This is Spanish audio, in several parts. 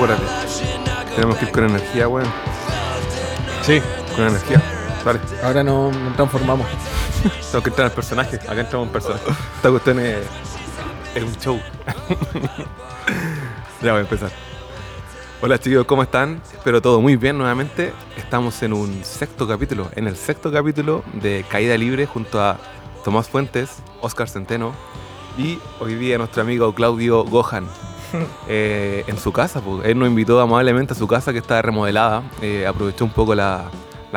Apúrate. Tenemos que ir con energía, weón. Sí. Con energía. Vale. Ahora nos, nos transformamos. Tengo que entrar al personaje. Acá entramos un personaje. Esta cuestión es, es un show. ya voy a empezar. Hola chicos, ¿cómo están? Espero todo muy bien nuevamente. Estamos en un sexto capítulo, en el sexto capítulo de Caída Libre junto a Tomás Fuentes, Oscar Centeno y hoy día nuestro amigo Claudio Gohan. eh, en su casa, pues. él nos invitó amablemente a su casa que está remodelada. Eh, aprovechó un poco la,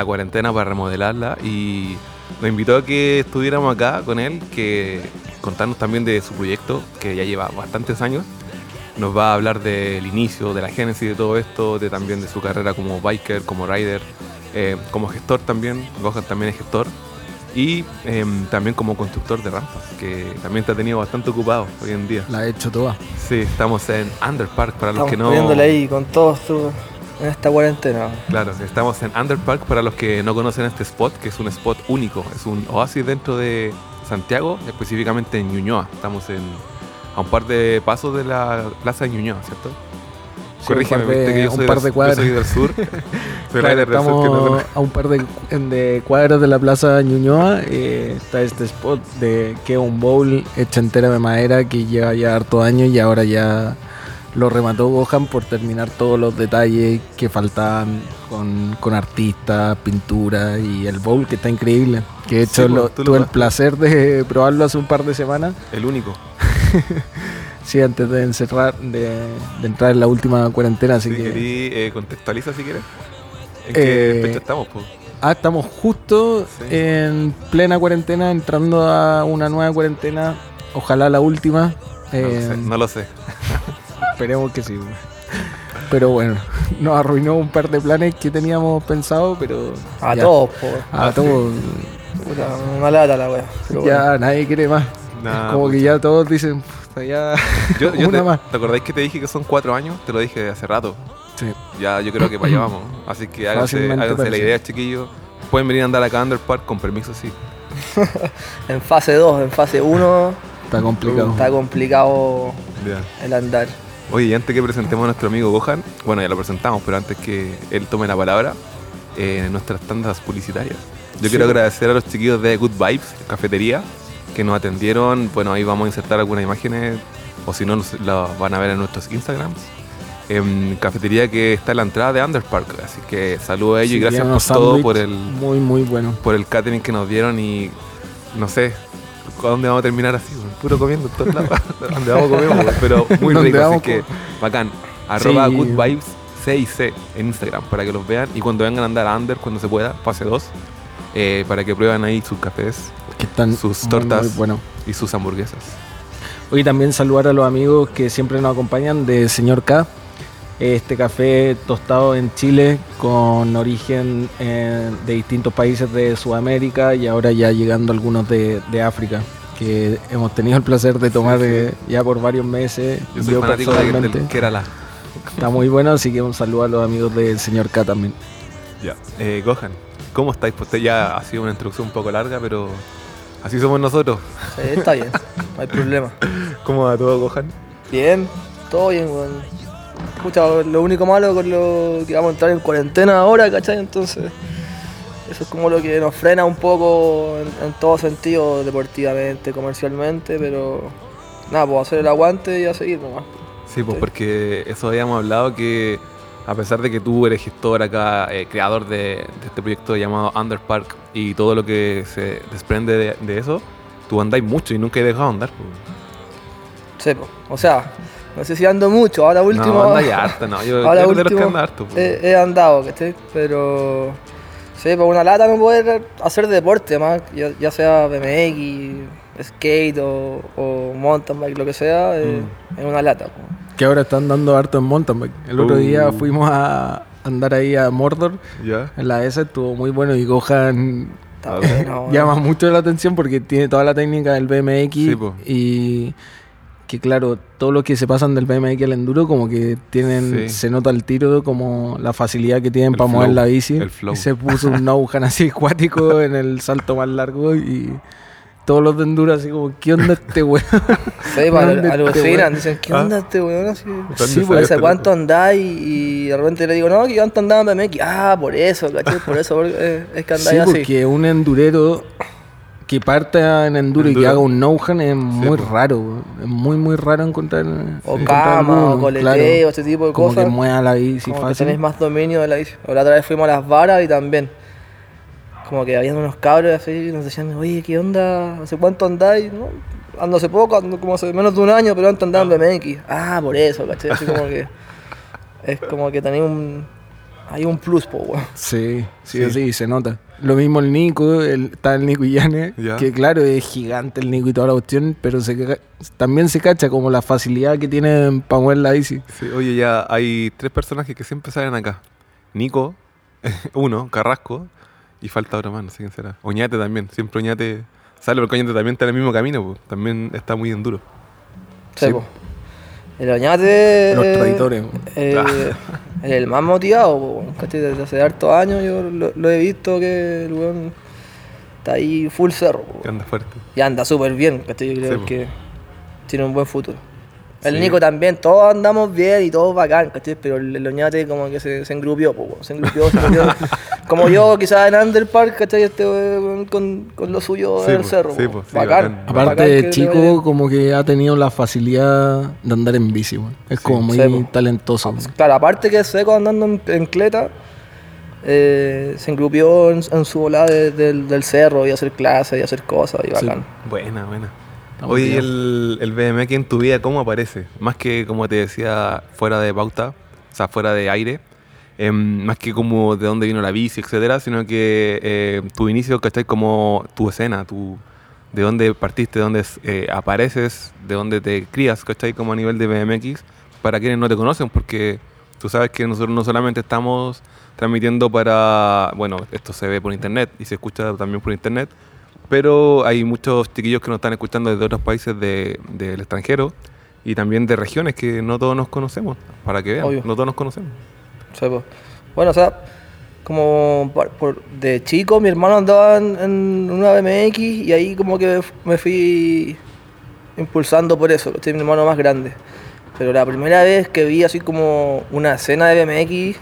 cuarentena para remodelarla y nos invitó a que estuviéramos acá con él, que contarnos también de su proyecto, que ya lleva bastantes años. Nos va a hablar del inicio, de la génesis de todo esto, de también de su carrera como biker, como rider, eh, como gestor también. Gohan también es gestor. Y em, también como constructor de rampas, que también te ha tenido bastante ocupado hoy en día. La he hecho toda. Sí, estamos en Underpark para los que no. poniéndole ahí con todos tú en esta cuarentena. Claro, estamos en Underpark para los que no conocen este spot, que es un spot único, es un oasis dentro de Santiago, específicamente en Ñuñoa. Estamos en, a un par de pasos de la plaza de Ñuñoa, ¿cierto? Sí, Corrígeme, un par de- viste que yo un soy, par del, de yo cuadras. soy del sur. soy Claro, del sur que no estamos conoce. a un par de, de cuadras de la plaza Ñuñoa. eh, está este spot de que un bowl hecha entera de madera que lleva ya harto años y ahora ya lo remató Gohan por terminar todos los detalles que faltaban con, con artistas, pintura y el bowl que está increíble. Que de Sí, hecho pues, lo- tú lo tuve el placer de probarlo hace un par de semanas. El único. Sí, antes de encerrar, de, de entrar en la última cuarentena, así que. querí, eh, contextualiza si quieres. ¿En qué Eh, fecha estamos? po? Ah, estamos justo Sí. en plena cuarentena, entrando a una nueva cuarentena. Ojalá la última. No, lo Eh, sé, no lo sé. Esperemos que sí. Pero bueno, nos arruinó un par de planes que teníamos pensado, pero. A ya, todos, po. A Ah, todos. Puta, una lata la wea. Ya bueno. nadie quiere más. Nah, Como que ya todos dicen, "Puta, ya. Yo, yo una te, más. ¿Te acordáis que te dije que son cuatro años? Te lo dije hace rato. Sí. Ya, yo creo que para allá vamos. Así que háganse, háganse la idea, chiquillos. Pueden venir a andar acá a Underpark con permiso, sí. En fase 2, en fase 1 Está complicado. está complicado el andar. Oye, y antes que presentemos a nuestro amigo Gohan, bueno, ya lo presentamos, pero antes que él tome la palabra, eh, nuestras tandas publicitarias. Yo Sí. quiero agradecer a los chiquillos de Good Vibes Cafetería que nos atendieron. Bueno, ahí vamos a insertar algunas imágenes, o si no, las van a ver en nuestros Instagrams. En cafetería que está en la entrada de Underpark. Así que saludo a ellos Sí, y gracias por todo, por el, Muy, muy bueno. por el catering que nos dieron y no sé. ¿A dónde vamos a terminar así? Puro comiendo en todos lados. Pero muy ¿Dónde rico, así que bacán. Arroba Sí. Good Vibes C y C en Instagram para que los vean. Y cuando vengan a andar a Under, cuando se pueda, fase 2, eh, para que prueban ahí sus cafés están Sus muy, tortas. Muy bueno. y sus hamburguesas. Hoy también saludar a los amigos que siempre nos acompañan de Señor K. Este café tostado en Chile con origen eh, de distintos países de Sudamérica y ahora ya llegando algunos de, de África. Que hemos tenido el placer de tomar Sí, sí. eh, ya por varios meses. Yo soy de, personalmente. del Kerala. Está muy bueno, así que un saludo a los amigos del Señor K también. Ya. Eh, Gohan, ¿cómo estáis? Pues ya ha sido una introducción un poco larga, pero así somos nosotros. Sí, está bien, no hay problema. ¿Cómo va todo, Gohan? Bien, todo bien, weón. Pucha, lo único malo con lo que vamos a entrar en cuarentena ahora, ¿cachai? Entonces, eso es como lo que nos frena un poco en, en todo sentido, deportivamente, comercialmente, pero nada, pues hacer el aguante y a seguir nomás. Sí, pues Sí. porque eso habíamos hablado que a pesar de que tú eres gestor acá, eh, creador de, de este proyecto llamado Underpark y todo lo que se desprende de, de eso, tú andáis mucho y nunca he dejado de andar. Sí, o sea, no sé si ando mucho, ahora último. no, andáis harto, no. Yo, Ahora los que último, anda harto. He, he andado, ¿cachai? Pero. Sí, pues una lata no poder hacer deporte más, ya, ya sea BMX, skate o, o mountain bike, lo que sea, eh, Mm. es una lata. pues. Que ahora están dando harto en mountain bike. El otro Uh. día fuimos a andar ahí a Mordor. ¿Ya? En la S estuvo muy bueno y Gohan Ah, llama mucho la atención porque tiene toda la técnica del BMX Sí, po. y que claro, todos los que se pasan del BMX al enduro como que tienen, Sí. se nota el tiro como la facilidad que tienen El para mover flow, la bici. el flow. Y se puso un Nauhan así acuático en el salto más largo y todos los de Enduro así como, ¿qué onda este weón? Sí, pues, ¿Dónde al- este alucinan, weón? dicen, ¿qué Ah. onda este weón? Así, ¿Dónde Sí, pues, ¿Hace este cuánto andáis? Y de repente le digo, no, que cuánto andaba en BMX. Ah, por eso, ¿cachai? Por eso porque, eh, es que Sí, andáis así. porque un endurero que parta en enduro, y Enduro. que haga un no-hand es muy po. raro. Es muy, muy raro encontrar. O encontrar cama, alguno, o coleteo, ese tipo de Como cosas. que mueva la bici como que fácil. tenéis más dominio de la bici. O la otra vez fuimos a las varas y también. Como que habían unos cabros así y nos decían, oye, ¿qué onda? ¿Hace cuánto andáis? ¿No? Ando hace poco, ando como hace menos de un año, pero antes andaba en BMX. Ah, por eso, ¿cachai? Así como que. Es como que tenéis un. Hay un plus, po, weón. Sí, sí, Sí. sí, se nota. Lo mismo el Nico, el, está el Nico Yane, Ya. que claro, es gigante el Nico y toda la cuestión, pero se, también se cacha como la facilidad que tienen para mover la bici. Sí, oye, ya hay tres personajes que siempre salen acá. Nico, uno, Carrasco, y falta otro más, no sé quién será. Oñate también, siempre Oñate sale porque Oñate también está en el mismo camino, pues, también está muy en duro. Sí, Sí. El Oñate. Los eh, traidores. eh, es el más motivado, po. Desde hace hartos años yo lo, lo he visto que el weón está ahí full cerro. po. Que anda fuerte. Y anda súper bien, ¿cachai? Yo creo Sí, que tiene un buen futuro. El Sí. Nico también, todos andamos bien y todos bacán, ¿cachai? Pero el, el Oñate como que se, se engrupió, po, se engrupió, se metió. como yo quizás en Underpark, ¿cachai? Este con, con lo suyo Sí, en el cerro. sí, po. po, sí, bacán. bacán. Aparte bacán chico, como que ha tenido la facilidad de andar en bici. Es Sí. como muy talentoso. weón. Claro, aparte que es seco andando en, en cleta, eh, se engrupió en, en su volada de- del, del cerro y hacer clases y hacer cosas y Sí. bacán. Buena, buena. Está Oye, ¿y motivado. el, el BMX en tu vida cómo aparece? Más que, como te decía, fuera de pauta, o sea, fuera de aire, em, más que como de dónde vino la bici, etcétera, sino que eh, tu inicio, ¿cachai? Como tu escena, tu, de dónde partiste, de dónde eh, apareces, de dónde te crías, ¿cachai? Como a nivel de BMX, para quienes no te conocen, porque tú sabes que nosotros no solamente estamos transmitiendo para, bueno, esto se ve por internet y se escucha también por internet, pero hay muchos chiquillos que nos están escuchando desde otros países de- del extranjero y también de regiones que no todos nos conocemos, para que vean, Obvio. no todos nos conocemos. Sí, po. Bueno, o sea, como por, por- de chico mi hermano andaba en, en una BMX y ahí como que me fui impulsando por eso, este es mi hermano más grande. Pero la primera vez que vi así como una escena de BMX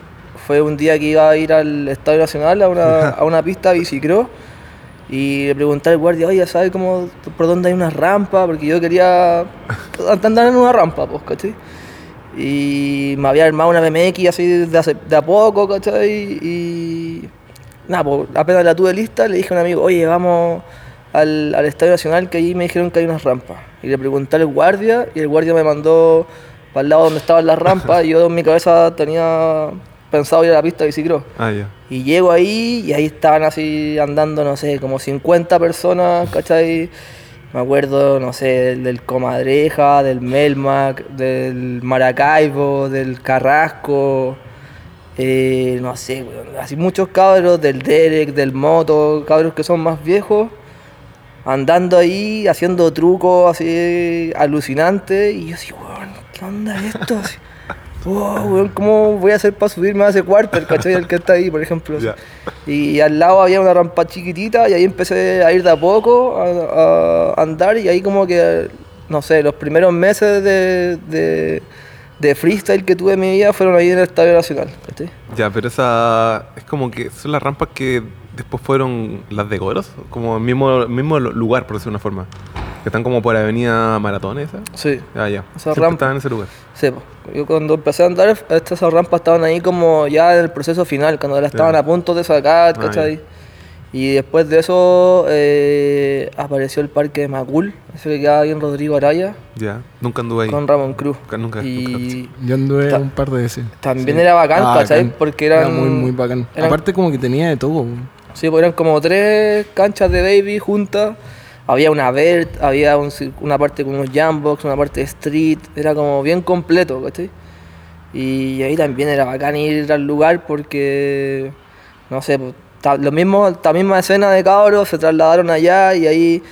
fue un día que iba a ir al Estadio Nacional a una, a una pista bicicross y le pregunté al guardia, oye, ¿sabes cómo, por dónde hay una rampa? Porque yo quería andar en una rampa, pues, ¿cachai? Y me había armado una BMX así de, a poco, ¿cachai? Y nada, pues apenas la tuve lista, le dije a un amigo, oye, vamos al, al Estadio Nacional, que allí me dijeron que hay unas rampas. Y le pregunté al guardia, y el guardia me mandó para el lado donde estaban las rampas, y yo en mi cabeza tenía pensado ir a la pista de bicicross. Ah. Y llego ahí y ahí estaban así andando, no sé, como 50 personas, ¿cachai? Me acuerdo, no sé, del, Comadreja, del Melmac, del Maracaibo, del Carrasco, eh, no sé, así muchos cabros, del Derek, del Moto, cabros que son más viejos, andando ahí, haciendo trucos así alucinantes, y yo así, weón, ¿qué onda esto? Así, "Wow, weón, ¿cómo voy a hacer para subirme a ese cuarto, el cachai, el que está ahí, por ejemplo? Y al lado había una rampa chiquitita y ahí empecé a ir de a poco a, a andar y ahí como que, no sé, los primeros meses de, de, de freestyle que tuve en mi vida fueron ahí en el Estadio Nacional. ¿cachai? Ya, pero esa es como que son las rampas que después fueron las de Goros, como el mismo, mismo lugar, por decirlo de una forma. Que están como por Avenida Maratón, esa. Sí, Ah, ya. Esa Siempre rampa. estaban en ese lugar. sí. po. Yo cuando empecé a andar, estas rampas estaban ahí como ya en el proceso final, cuando las estaban a punto de sacar, Ah, ¿cachai? Y después de eso eh, apareció el parque de Macul, ese que queda ahí en Rodrigo Araya, Ya. Nunca anduve ahí. con Ramón Cruz. Nunca, nunca. Y Yo anduve un par de veces. también Sí. era bacán, Ah, ¿cachai? Porque Era eran muy, muy bacán. eran- Aparte como que tenía de todo. Sí, pues eran como tres canchas de baby juntas. Había una vert, había un una parte con unos jambox, una parte street. Era como bien completo, ¿cachai? Y ahí también era bacán ir al lugar porque, no sé, pues, lo mismo, la misma escena de cabros se trasladaron allá y ahí,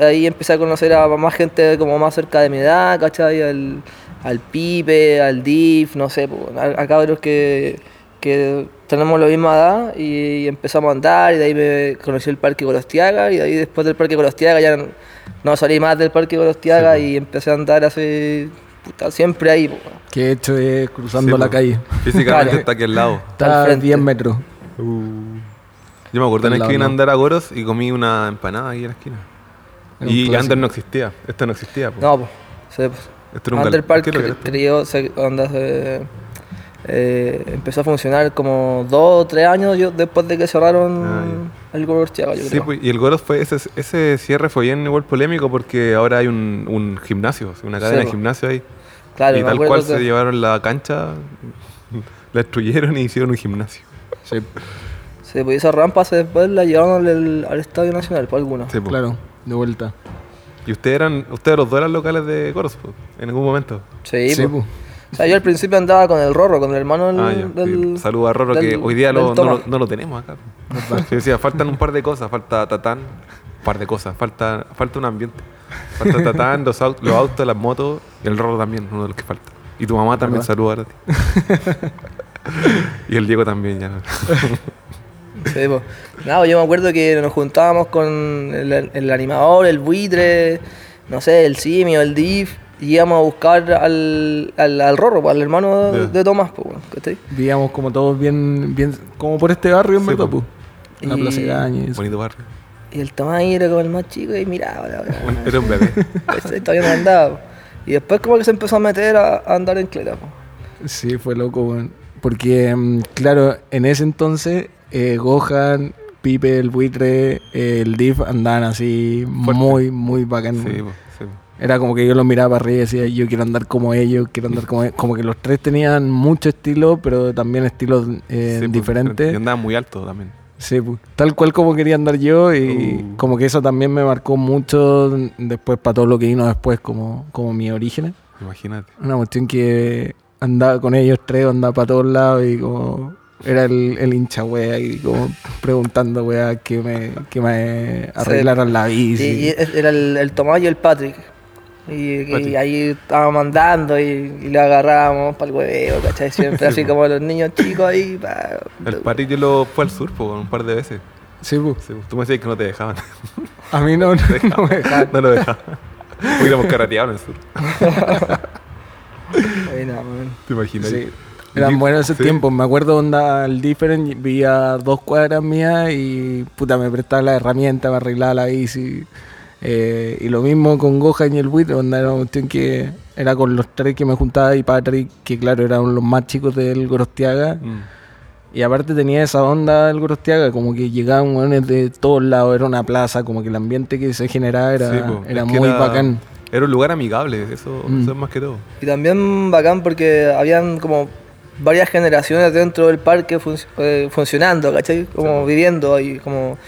ahí empecé a conocer a más gente como más cerca de mi edad, ¿cachai? Al, al Pipe, al Diff, no sé, pues, a, a cabros que, que tenemos la misma edad y empezamos a andar y de ahí me conocí el Parque Gorostiaga y de ahí después del Parque Gorostiaga ya no, no salí más del Parque Gorostiaga Sí, y empecé a andar así, puta, siempre ahí. po. Que he hecho es cruzando Sí, la po. calle. Físicamente Claro. está aquí al lado. Está Al a frente. 10 metros. Yo me acuerdo lado, que vine a andar a Goros y comí una empanada ahí en la esquina. Un Y clásico. Ander no existía. Esto no existía. po. No, pues. Sí, pues. Esto era un Under gal- Park ¿qué es lo que era esto? crió, se, onda, se- eh, empezó a funcionar como dos o tres años yo- después de que cerraron Ah, el Gorostiaga, yo Sí, creo. pues, y el Goros fue, ese, ese cierre fue bien igual polémico porque ahora hay un, un gimnasio, una cadena de po. gimnasio ahí. Claro, y tal cual que- se llevaron la cancha, la destruyeron y hicieron un gimnasio. Sí, Sí, pues esa rampa se después la llevaron al, al Estadio Nacional, por algunos. Sí, po. claro, de vuelta. Y ustedes eran, ustedes los dos eran locales de Goros, po, en algún momento. Sí, Sí, pues. O sea, yo al principio andaba con el Rorro, con el hermano del... Ah, ya. del- sí. Saludos a Roro que hoy día lo- no, lo, no lo tenemos acá. Sí, decía, faltan un par de cosas, falta Tatán, un par de cosas, falta, falta un ambiente. Falta Tatán, los, aut- los autos, las motos y el Roro también, uno de los que falta. Y tu mamá también, ¿Verdad? saluda a ti. y el Diego también, ya. Sí, pues. Nada, yo me acuerdo que nos juntábamos con el, el animador, el buitre, no sé, el simio, el div, y íbamos a buscar al, al, al Rorro, pues, al hermano de, de Tomás, pues, bueno, ¿cachai? Vivíamos como todos bien, bien, como por este barrio en Sí, verdad, po. po. En la Plaza eso. Bonito barrio. Y el Tomás ahí era como el más chico y miraba, la. Era un bebé. Todavía no andaba. Y después como que se empezó a meter a, a andar en clera, pues. Sí, fue loco, weón. Porque, mm, claro, en ese entonces, eh, Gohan, Pipe, el buitre, eh, el Div andaban así Fuerte. muy, muy bacán. Sí, po, po. Era como que yo los miraba para arriba y decía, yo quiero andar como ellos, quiero andar como ellos. Como que los tres tenían mucho estilo, pero también estilos eh, Sí, po, diferentes. Y andaba muy alto también. Sí, pu. tal cual como quería andar yo y Uh. como que eso también me marcó mucho después para todo lo que vino después como, como mi origen. Imagínate. Una cuestión que andaba con ellos tres, andaba para todos lados y como era el, el hincha wea y como preguntando wea que me, que me arreglaran la Y, bici. y era el, el Tomás y el Patrick. Y, y ahí estábamos andando y, y le agarrábamos para el hueveo, ¿cachai? Siempre así como los niños chicos ahí. pa- El Parillo lo fue al sur po, un par de veces. Sí, pu. Sí, po. Tú me decías que no te dejaban. A mí no, no, no me dejaban. no lo dejaban. Hubiéramos carreteado en el sur. Buena, man. ¿Te imaginas? Sí. Eran buenos esos Sí. tiempos. Me acuerdo onda al Different, vivía a dos cuadras mías y puta me prestaba la herramienta, me arreglaba la bici. Eh, y lo mismo con Gohan y el Buitre, onda era una cuestión que era con los tres que me juntaba y Patrick, que claro, eran los más chicos del Gorostiaga. Mm. Y aparte tenía esa onda el Gorostiaga, como que llegaban hueones de todos lados, era una plaza, como que el ambiente que se generaba era, Sí, muy era- bacán. Era un lugar amigable, eso, Mm. eso es más que todo. Y también bacán porque habían como varias generaciones dentro del parque func- eh, funcionando, ¿cachai? Como viviendo ahí, como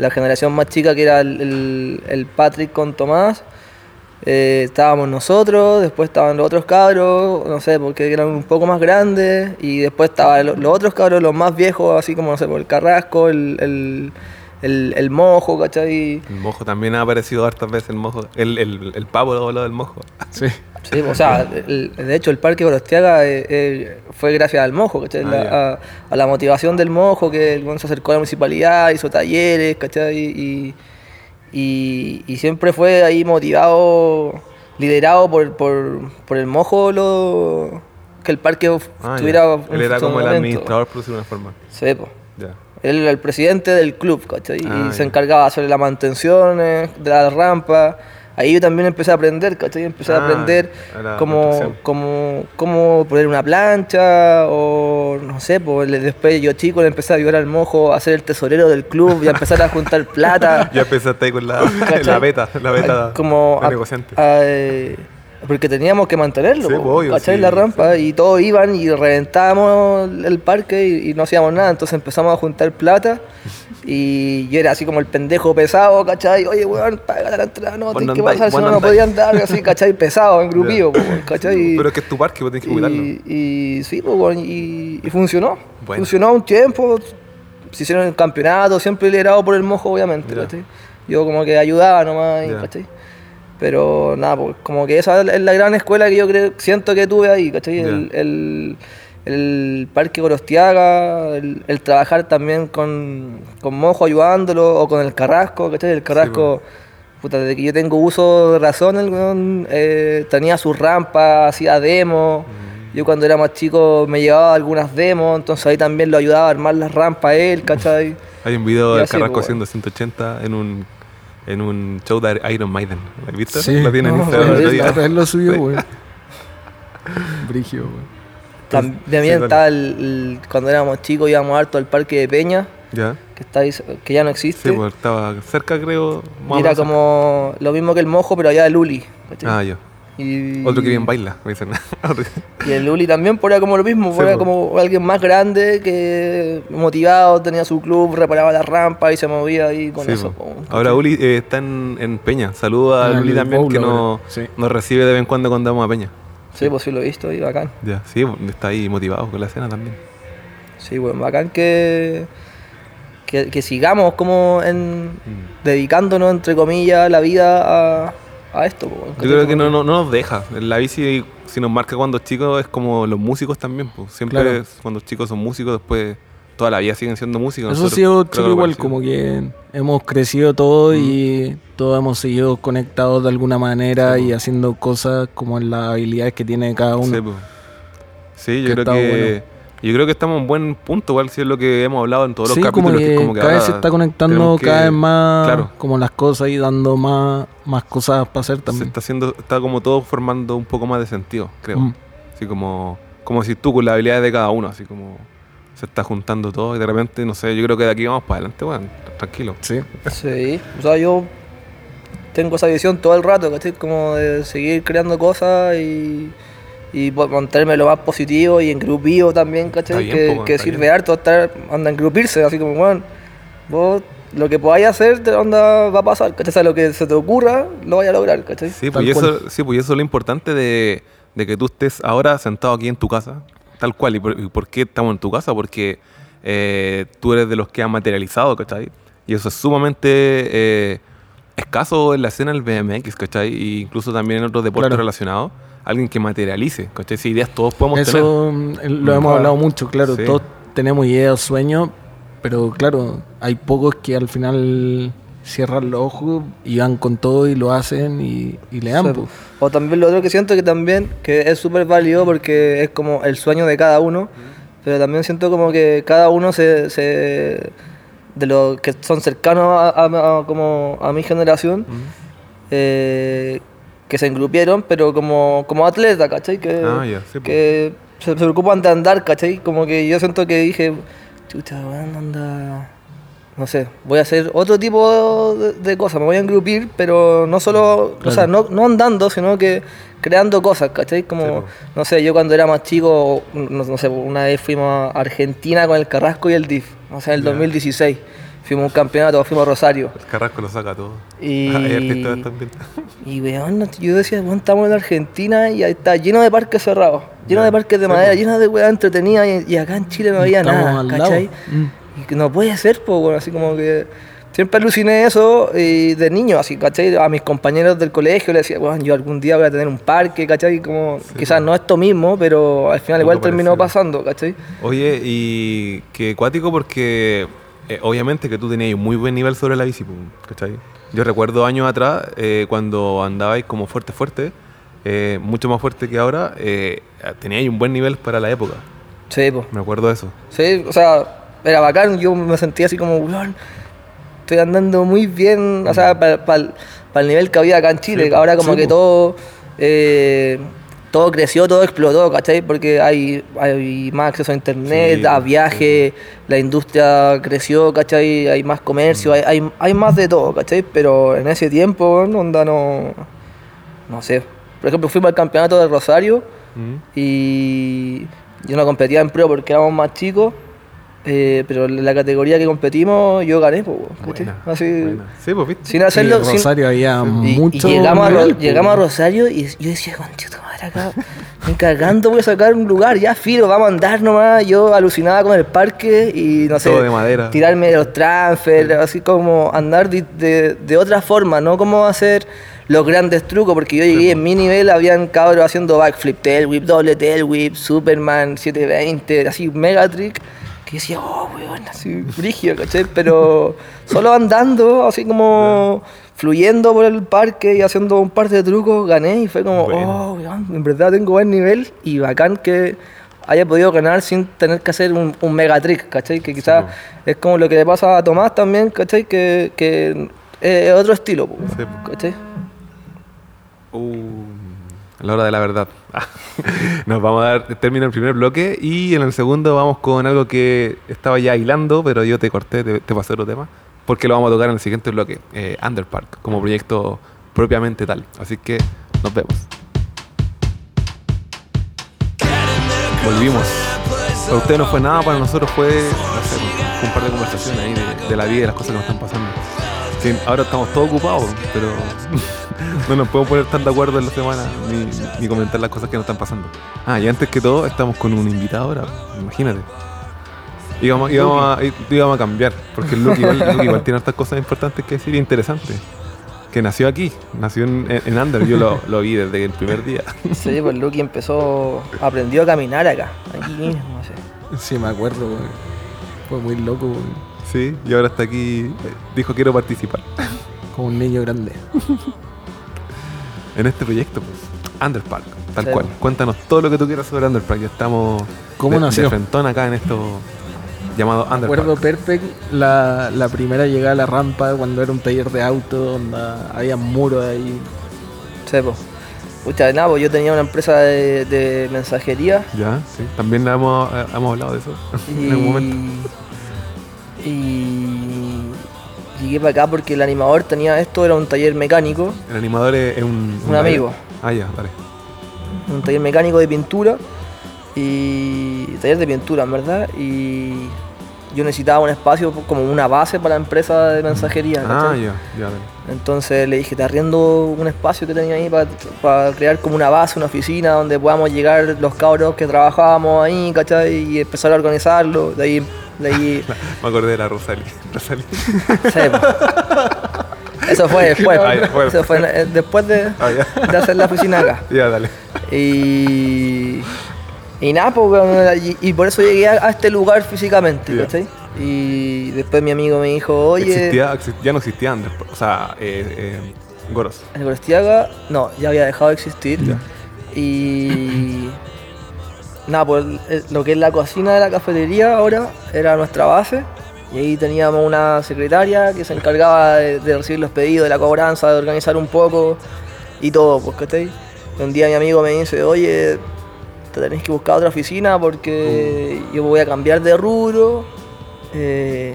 la generación más chica que era el, el- el Patrick con Tomás. eh, estábamos nosotros, después estaban los otros cabros, no sé, porque eran un poco más grandes, y después estaban lo- los otros cabros, los más viejos, así como, no sé, por el Carrasco, el, el, el- el Mojo, ¿cachai? El mojo también ha aparecido hartas veces, el mojo. El, el, el pavo lo del mojo. Sí. Sí, o sea, el- de hecho el Parque Gorostiaga eh, eh, fue gracias al Mojo, ¿cachai? Ah, La- a, a la motivación del Mojo, que el se acercó a la municipalidad, hizo talleres, ¿cachai? Y, y, y siempre fue ahí motivado, liderado por, por, por el Mojo, lo, que el parque Ah, tuviera un Él era como el funcionamiento. administrador, por decirlo de una forma. Sí. Ya. Él era el presidente del club, ¿cachai? Ah, y se ya. encargaba de hacer las mantenciones, de la rampa. Ahí yo también empecé a aprender, ¿cachai? Empecé Ah, a aprender a la cómo, cómo, cómo poner una plancha o no sé, pues después yo chico le empecé a ayudar al mojo a ser el tesorero del club y a empezar a juntar plata. Ya empezaste ahí con la, la beta, la beta como a- negociante. a, eh, porque teníamos que mantenerlo, Sí, po, obvio, ¿cachai? sí, la rampa y todos iban y reventábamos el parque y, y no hacíamos nada, entonces empezamos a juntar plata y yo era así como el pendejo pesado, ¿cachai? Oye, weón, paga la entrada, no, ¿Cuándo tienes que pasar, si no, ¿Cuándo no podía andar, así, ¿cachai? Pesado, en grupillo, po, ¿cachai? Pero es que es tu parque, vos tenés que cuidarlo. Y, y sí, y, y funcionó. Bueno. Funcionó un tiempo. Se hicieron el campeonato, siempre liderado por el mojo, obviamente. Yo como que ayudaba nomás, y, Ya. ¿cachai? Pero nada, pues como que esa es la gran escuela que yo creo, siento que tuve ahí, ¿cachai? El, el, el Parque Gorostiaga, el, el trabajar también con, con Mojo ayudándolo, o con el Carrasco, ¿cachai? El Carrasco, puta, desde que yo tengo uso de razón, el weón, eh, tenía sus rampas, hacía demos. Yo cuando era más chico me llevaba algunas demos, entonces ahí también lo ayudaba a armar las rampas él, ¿cachai? Hay un video Y de así, Carrasco pues, haciendo 180 en un, en un show de Iron Maiden. ¿Lo has visto? Sí. Lo tiene en No, Instagram otra vez lo subió, Sí. güey. Brigio, güey. También sí, vale. estaba el, el- cuando éramos chicos íbamos harto al Parque de Peña, ¿Ya? que, está ahí, que ya no existe. Sí, pues estaba cerca, creo. era como lo mismo que el mojo, pero allá de Luli. ¿cachai? Ah, ya. Y, Otro que bien baila, me dicen. Y el Luli también, pues era como lo mismo, Sí, pues era po. como alguien más grande que motivado, tenía su club, reparaba la rampa y se movía ahí con Sí, eso. po. Ahora ¿cachai? Uli eh, está en, en Peña. Saluda a En el Uli también, que no, sí. nos recibe de vez en cuando cuando vamos a Peña. Sí, pues sí lo he visto ahí, bacán. Ya, sí, está ahí motivado con la escena también. Sí, bueno, bacán que, que, que sigamos como en dedicándonos, entre comillas, la vida a, a esto. po, Yo creo que no, no, no nos deja. La bici, si nos marca cuando chicos, es como los músicos también. Pues. Siempre Claro. es- cuando chicos son músicos, después toda la vida siguen siendo músicos. Eso ha sido chico que igual, como que hemos crecido todo y todos hemos seguido conectados de alguna manera Sí, y po. haciendo cosas como en las habilidades que tiene cada uno. Sí. Sí, yo Que creo que. bueno. Yo creo que estamos en buen punto, igual si es lo que hemos hablado en todos Sí, los capítulos. como que que, es como que cada vez se está conectando que- cada vez más Claro. como las cosas y dando más, más cosas para hacer Se también. está haciendo, está como todo formando un poco más de sentido, creo. Mm. Así como, como si tú con las habilidades de cada uno, así como se está juntando todo y de repente, no sé, yo creo que de aquí vamos para adelante, bueno, tranquilo. Sí. Sí, o sea, yo tengo esa visión todo el rato, ¿cachai? Como de seguir creando cosas y, y mantenerme lo más positivo y engrupido también, ¿cachai? Bien, que po, sirve bien. harto estar, anda, engrupirse, así como, bueno, vos lo que podáis hacer, te onda, va a pasar, ¿cachai? O sea, lo que se te ocurra, lo vaya a lograr, ¿cachai? Sí, pues, eso, sí, pues y eso es lo importante de, de que tú estés ahora sentado aquí en tu casa, tal cual. ¿Y por, y por qué estamos en tu casa? Porque eh, tú eres de los que han materializado, ¿cachai? Y eso es sumamente eh, escaso en la escena del BMX, ¿cachai? Y incluso también en otros deportes Claro. relacionados. Alguien que materialice, ¿cachai? Si ideas todos podemos tener. Eso mm, lo hemos hablado mucho, claro. Sí. Todos tenemos ideas, sueños, pero claro, hay pocos que al final cierran los ojos y van con todo y lo hacen y, y le dan. Sí. O también lo otro que siento que también, que es súper válido porque es como el sueño de cada uno, pero también siento como que cada uno se, se de los que son cercanos a, a- a- como a mi generación, eh, que se engrupieron, pero como, como atleta, ¿cachai? Que, Ah, ya, sí, pues. que se, se preocupan de andar, ¿cachai? Como que yo siento que dije, chucha, anda... No sé, voy a hacer otro tipo de, de cosas, me voy a engrupir, pero no solo, o sea, no, no andando, sino que creando cosas, ¿cachai? Como, Sí, po. no sé, yo cuando era más chico, no, no sé, una vez fuimos a Argentina con el Carrasco y el DIF, o sea, en el Ya. 2016. Fuimos a un campeonato, fuimos a Rosario. El Carrasco lo saca todo. Y- Hay artistas también. Y weón, no- yo decía, weón, estamos en Argentina y ahí está lleno de parques cerrados, lleno Ya. de parques de madera, lleno de weas entretenidas y, y acá en Chile no había Estamos nada, al lado. ¿cachai? Mm. Y que no puede ser, pues, bueno, así como que siempre aluciné eso y de niño, así, ¿cachai? A mis compañeros del colegio les decía, bueno, yo algún día voy a tener un parque, ¿cachai? Como, quizás no esto mismo, pero al final igual terminó pasando, ¿cachai? Oye, y que cuático porque eh, obviamente que tú tenías un muy buen nivel sobre la bici, pues, ¿cachai? Yo recuerdo años atrás, eh, cuando andabais como fuerte, fuerte, eh, mucho más fuerte que ahora, teníais un buen nivel para la época. Sí, pues. Me acuerdo de eso. Sí, o sea, era bacán, yo me sentía así como, weón, estoy andando muy bien, o sea, para el nivel que había acá en Chile, Sí, ahora como sí, que po. todo, todo creció, todo explotó, ¿cachai? Porque hay, hay más acceso a internet, Sí, a sí, viajes, la industria creció, ¿cachai? Hay más Mm. comercio, hay, hay, hay más de todo, ¿cachai? Pero en ese tiempo, onda no, no sé. Por ejemplo, fuimos al campeonato de Rosario, Mm. y yo no competía en pro porque éramos más chicos, eh, pero en la categoría que competimos yo gané, pues, Así, buena. Sí, pues viste. sin Sí, hacerlo, sin- Rosario había y, y mucho. llegamos, a, Ro- llegamos a Rosario y yo decía, conchito madre, acá, me cagando voy a sacar un lugar, ya filo, vamos a andar nomás. Yo alucinaba con el parque y no sé, Todo de madera. tirarme de los transfers, así como andar de, de- de otra forma, no como hacer los grandes trucos, porque yo llegué en mi nivel, habían cabros haciendo backflip, tail whip, doble tail whip, Superman 720, así mega trick, que decía, oh, weón, así brígido, ¿cachai? Pero solo andando, así como fluyendo por el parque y haciendo un par de trucos, gané y fue como, Bueno. oh, weón, en verdad tengo buen nivel y bacán que haya podido ganar sin tener que hacer un, un mega trick, ¿cachai? Que quizás es como lo que le pasa a Tomás también, ¿cachai? Que, que es otro estilo. ¿cachai? Uh, la hora de la verdad. Nos vamos a dar término el primer bloque y en el segundo vamos con algo que estaba ya hilando, pero yo te corté, te, pasé otro tema, porque lo vamos a tocar en el siguiente bloque, eh, Underpark, como proyecto propiamente tal. Así que nos vemos. Volvimos. Para usted no fue nada, para nosotros fue, un par de conversaciones ahí de, la vida y de las cosas que nos están pasando. Ahora estamos todos ocupados, pero no nos podemos poner tan de acuerdo en la semana ni, ni comentar las cosas que nos están pasando. Ah, y antes que todo, estamos con un invitado ahora, imagínate. Íbamos, íbamos, a, íbamos a cambiar, porque el Luke igual, Luke igual tiene hartas cosas importantes que decir y interesantes. Que nació aquí, nació en, en, Under, yo lo, lo vi desde el primer día. Sí, pues Lucky empezó, aprendió a caminar acá, aquí mismo, así. Sí, me acuerdo, weón. Fue muy loco, weón. Sí, y ahora está aquí, dijo quiero participar Como un niño grande. En este proyecto, pues, Underpark, tal Sí. cual. Cuéntanos todo lo que tú quieras sobre Underpark, ya estamos ¿Cómo de, nació? de frentón acá en esto llamado Underpark. perfect la, la primera llegada a la rampa cuando era un taller de auto donde había muros ahí. Pues. Pucha, nada, pues yo tenía una empresa de, de mensajería Ya, sí, también hemos, eh, hemos hablado de eso y, en algún momento. y llegué para acá porque el animador tenía esto, era un taller mecánico, El animador es un... Un amigo. Ah, ya, dale. un taller mecánico de pintura y taller de pintura, en verdad, y yo necesitaba un espacio como una base para la empresa de mensajería. Ah, ya, ya. Entonces le dije, te arriendo un espacio que tenía ahí para crear como una base, una oficina donde podamos llegar los cabros que trabajábamos ahí, ¿cachai? Y empezar a organizarlo. De ahí, de ahí Me acordé de la Rosalía. Eso fue después. Ah, fue Eso fue eh, después de, Ah, de hacer la oficina acá. Ya, dale. Y, y nada, pues, y, y por eso llegué a, a este lugar físicamente. ¿cachai? Y después mi amigo me dijo, oye, Existía, ya no existía Underpark, o sea, eh, eh, Goros. el Gorostiaga, no, ya había dejado de existir. Y nada, pues eh, lo que es la cocina de la cafetería ahora era nuestra base. Y ahí teníamos una secretaria que se encargaba de, de recibir los pedidos, de la cobranza, de organizar un poco y todo, pues, Un día mi amigo me dice, oye, te tenés que buscar otra oficina porque yo voy a cambiar de rubro. eh,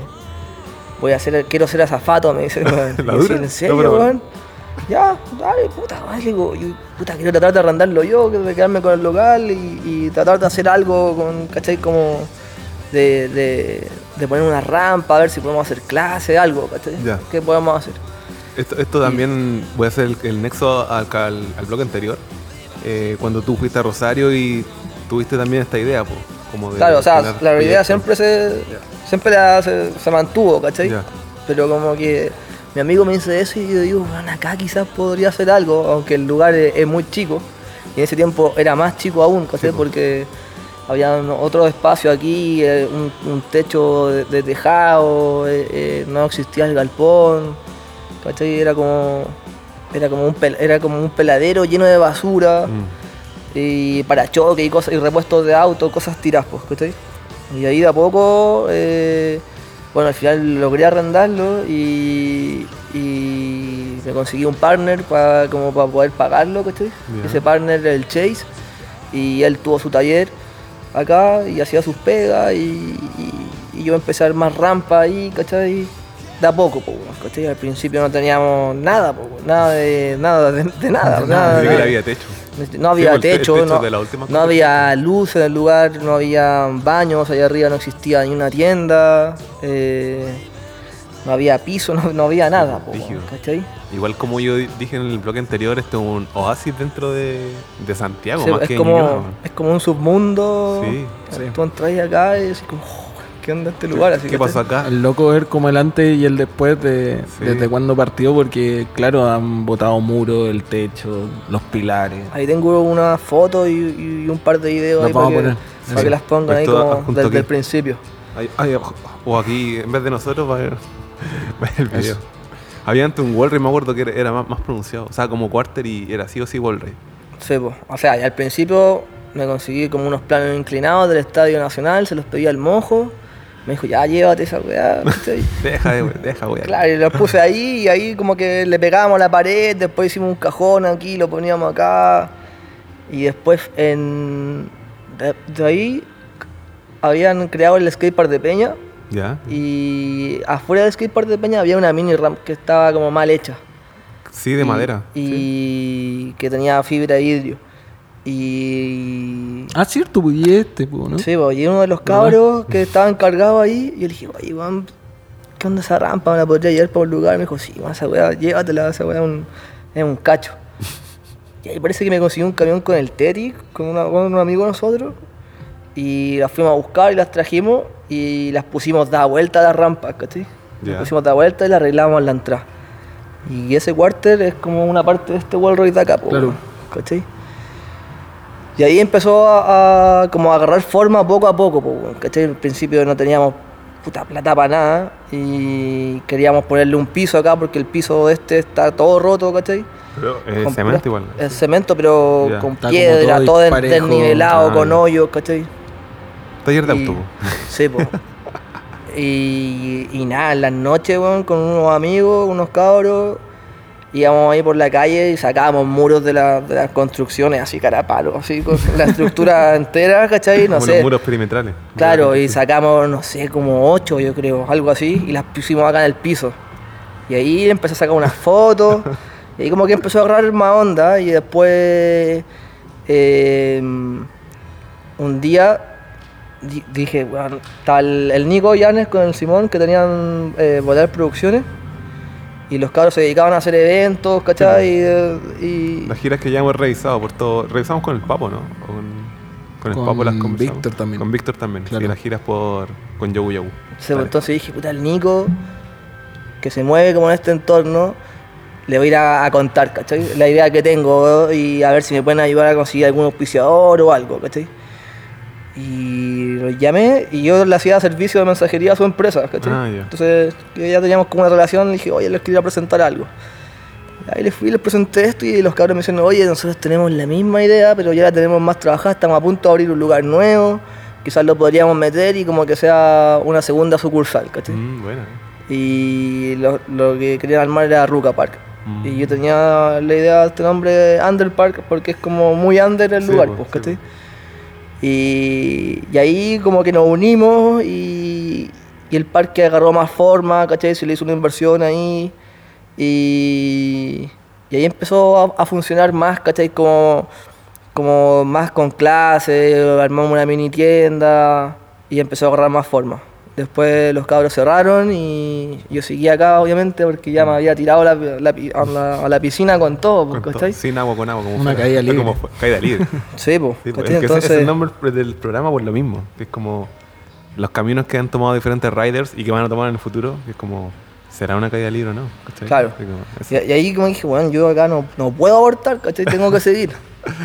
voy a hacer, quiero ser azafato, me dice. ¿En No, serio, weón? Ya, dale, puta, madre, le digo, yo, puta, quiero tratar de arrendarlo yo, de quedarme con el local y, y tratar de hacer algo con, ¿cachai? Como de, de, de poner una rampa, a ver si podemos hacer clase, algo, ¿cachai? Ya. ¿Qué podemos hacer? Esto, esto también voy a hacer el, el nexo al, al, al blog anterior. eh, cuando tú fuiste a Rosario y tuviste también esta idea, po, como de Claro, o sea, la idea proyectos. siempre se, siempre la- se, se mantuvo, ¿cachai? Pero como que mi amigo me dice eso y yo digo, bueno, acá quizás podría hacer algo, aunque el lugar es, es muy chico. Y en ese tiempo era más chico aún, ¿cachai? Sí. Porque había otro espacio aquí, eh, un, un techo de, de tejado, eh, eh, no existía el galpón, ¿cachai? Era como, era como, un, era como un peladero lleno de basura Mm. y parachoque y cosas y repuestos de auto, cosas tiras, pues, ¿cachai? Y ahí de a poco, eh, bueno, al final logré arrendarlo y, y me conseguí un partner para como para poder pagarlo, ¿cachai? Ese partner era el Chase y él tuvo su taller acá y hacía sus pegas y, y- y yo empecé a armar rampa ahí, ¿cachai? De a poco, weón, ¿cachai? Al principio no teníamos nada, weón, nada de nada, de, de nada, De nada, siquiera nada. había techo. No había Sí, techo, no, no había luz en el lugar, no había baños, allá arriba no existía ni una tienda, eh, no había piso, no, no había nada. Igual como yo di- dije en el blog anterior, esto es un oasis dentro de, de Santiago, Sí, más es, que como, es como un submundo, Sí, tú entras acá y es como, "Oh, ¿qué onda este lugar? Así ¿Qué que pasó acá? El loco ver como el antes y el después de Sí. desde cuando partió, porque claro, han botado muros, el techo, los pilares. Ahí tengo una foto y, y un par de videos ahí para, que, poner. para Sí. que las pongan Pues ahí como desde aquí. el principio. Ahí- ahí, o aquí, en vez de nosotros, va a ver, va a ver el video. Eso. Había antes un Wallray, me acuerdo que era, era más, más pronunciado. O sea, como Quarter y era sí o sí Wallray. Sí, po. o sea, y al principio me conseguí como unos planos inclinados del Estadio Nacional, se los pedí al mojo. Me dijo, ya llévate esa weá. Deja, de, deja, güey. Claro, y los puse ahí y ahí como que le pegábamos la pared, después hicimos un cajón aquí, lo poníamos acá. Y después en de, de ahí habían creado el skatepark de Peña ¿Ya? y afuera del skatepark de Peña había una mini ramp que estaba como mal hecha. Sí, de Y- madera. Y sí. que tenía fibra de vidrio. Y Ah, cierto, pues y este, pues, ¿no? Sí, pues, y uno de los cabros que estaba encargado ahí, yo le dije, oye, weón, ¿qué onda esa rampa? ¿Me la podría llevar para un lugar? Me dijo, sí, weón, esa weá, llévatela, esa weá es un, es un cacho. Y ahí parece que me consiguió un camión con el Teti, con, una- con un amigo de nosotros, y las fuimos a buscar y las trajimos y las pusimos da vuelta a la rampa, ¿cachai? Las pusimos da vuelta y las arreglamos en la entrada. Y ese quarter es como una parte de este Wallroy de acá, po, Claro. weón, ¿cachai? Y ahí empezó a, a como a agarrar forma poco a poco, po, weón, ¿cachai? Al principio no teníamos puta plata para nada y queríamos ponerle un piso acá porque el piso este está todo roto, ¿cachai? Pero es Con cemento pura- igual. Es cemento, pero con Está piedra, todo desnivelado, Ah, con ya. hoyos, ¿cachai? Taller de Y- autobús. Sí, po. y, y nada, en las noches, weón, con unos amigos, unos cabros, íbamos ahí por la calle y sacábamos muros de, la- de las construcciones, así cara a palo, así con la estructura entera, ¿cachai? No como sé. los muros perimetrales. Claro, y sacamos, no sé, como ocho, yo creo, algo así, y las pusimos acá en el piso. Y ahí empecé a sacar unas fotos, y ahí como que empezó a agarrar más onda, y después, eh, un día di- dije, bueno, estaba el, Nico Llanes con el Simón, que tenían eh, Producciones, y los cabros se dedicaban a hacer eventos, ¿cachai? Y, eh, y- Las giras que ya hemos revisado por todo. Revisamos con el Papo, ¿no? O con, con el Con Papo las conversamos. Víctor también. Con Víctor también. Claro. Sí, las giras por, con Yogu Yogu. Sí, pues, entonces dije, puta, el Nico, que se mueve como en este entorno, le voy a ir a, a contar, ¿cachai? La idea que tengo y a ver si me pueden ayudar a conseguir algún auspiciador o algo, ¿cachai? Y lo llamé y yo le hacía servicio de mensajería a su empresa, ¿cachai? Ah, ya. Entonces ya teníamos como una relación, le dije, oye, les quería presentar algo. Ahí les fui, les presenté esto y los cabros me dicen, oye, nosotros tenemos la misma idea, pero ya la tenemos más trabajada, estamos a punto de abrir un lugar nuevo, quizás lo podríamos meter y como que sea una segunda sucursal, ¿cachai? Mm, buena. Y lo, lo que querían armar era Ruka Park. Mm. Y yo tenía la idea de este nombre Under Park porque es como muy under el Sí, lugar, pues, sí, ¿cachai? Y, ahí como que nos unimos y, el parque agarró más forma, ¿cachai? Se le hizo una inversión ahí y, ahí empezó a, a funcionar más, ¿cachai? Como, como más con clases, armamos una mini tienda y empezó a agarrar más forma. Después los cabros cerraron y yo seguí acá, obviamente, porque ya me había tirado la- la pi- a, la, a la piscina con todo, pues, Con todo, ¿cachai? sin agua, con agua. Como Una caída libre. Como fue- caída libre. Sí, pues, Sí, pues, es Entonces, es el nombre del programa por lo mismo. Que es como los caminos que han tomado diferentes riders y que van a tomar en el futuro. que es como, ¿será una caída libre o no? ¿Cachai? Claro. Y, y ahí como dije, bueno, yo acá no, no puedo abortar, ¿cachai? Tengo que seguir.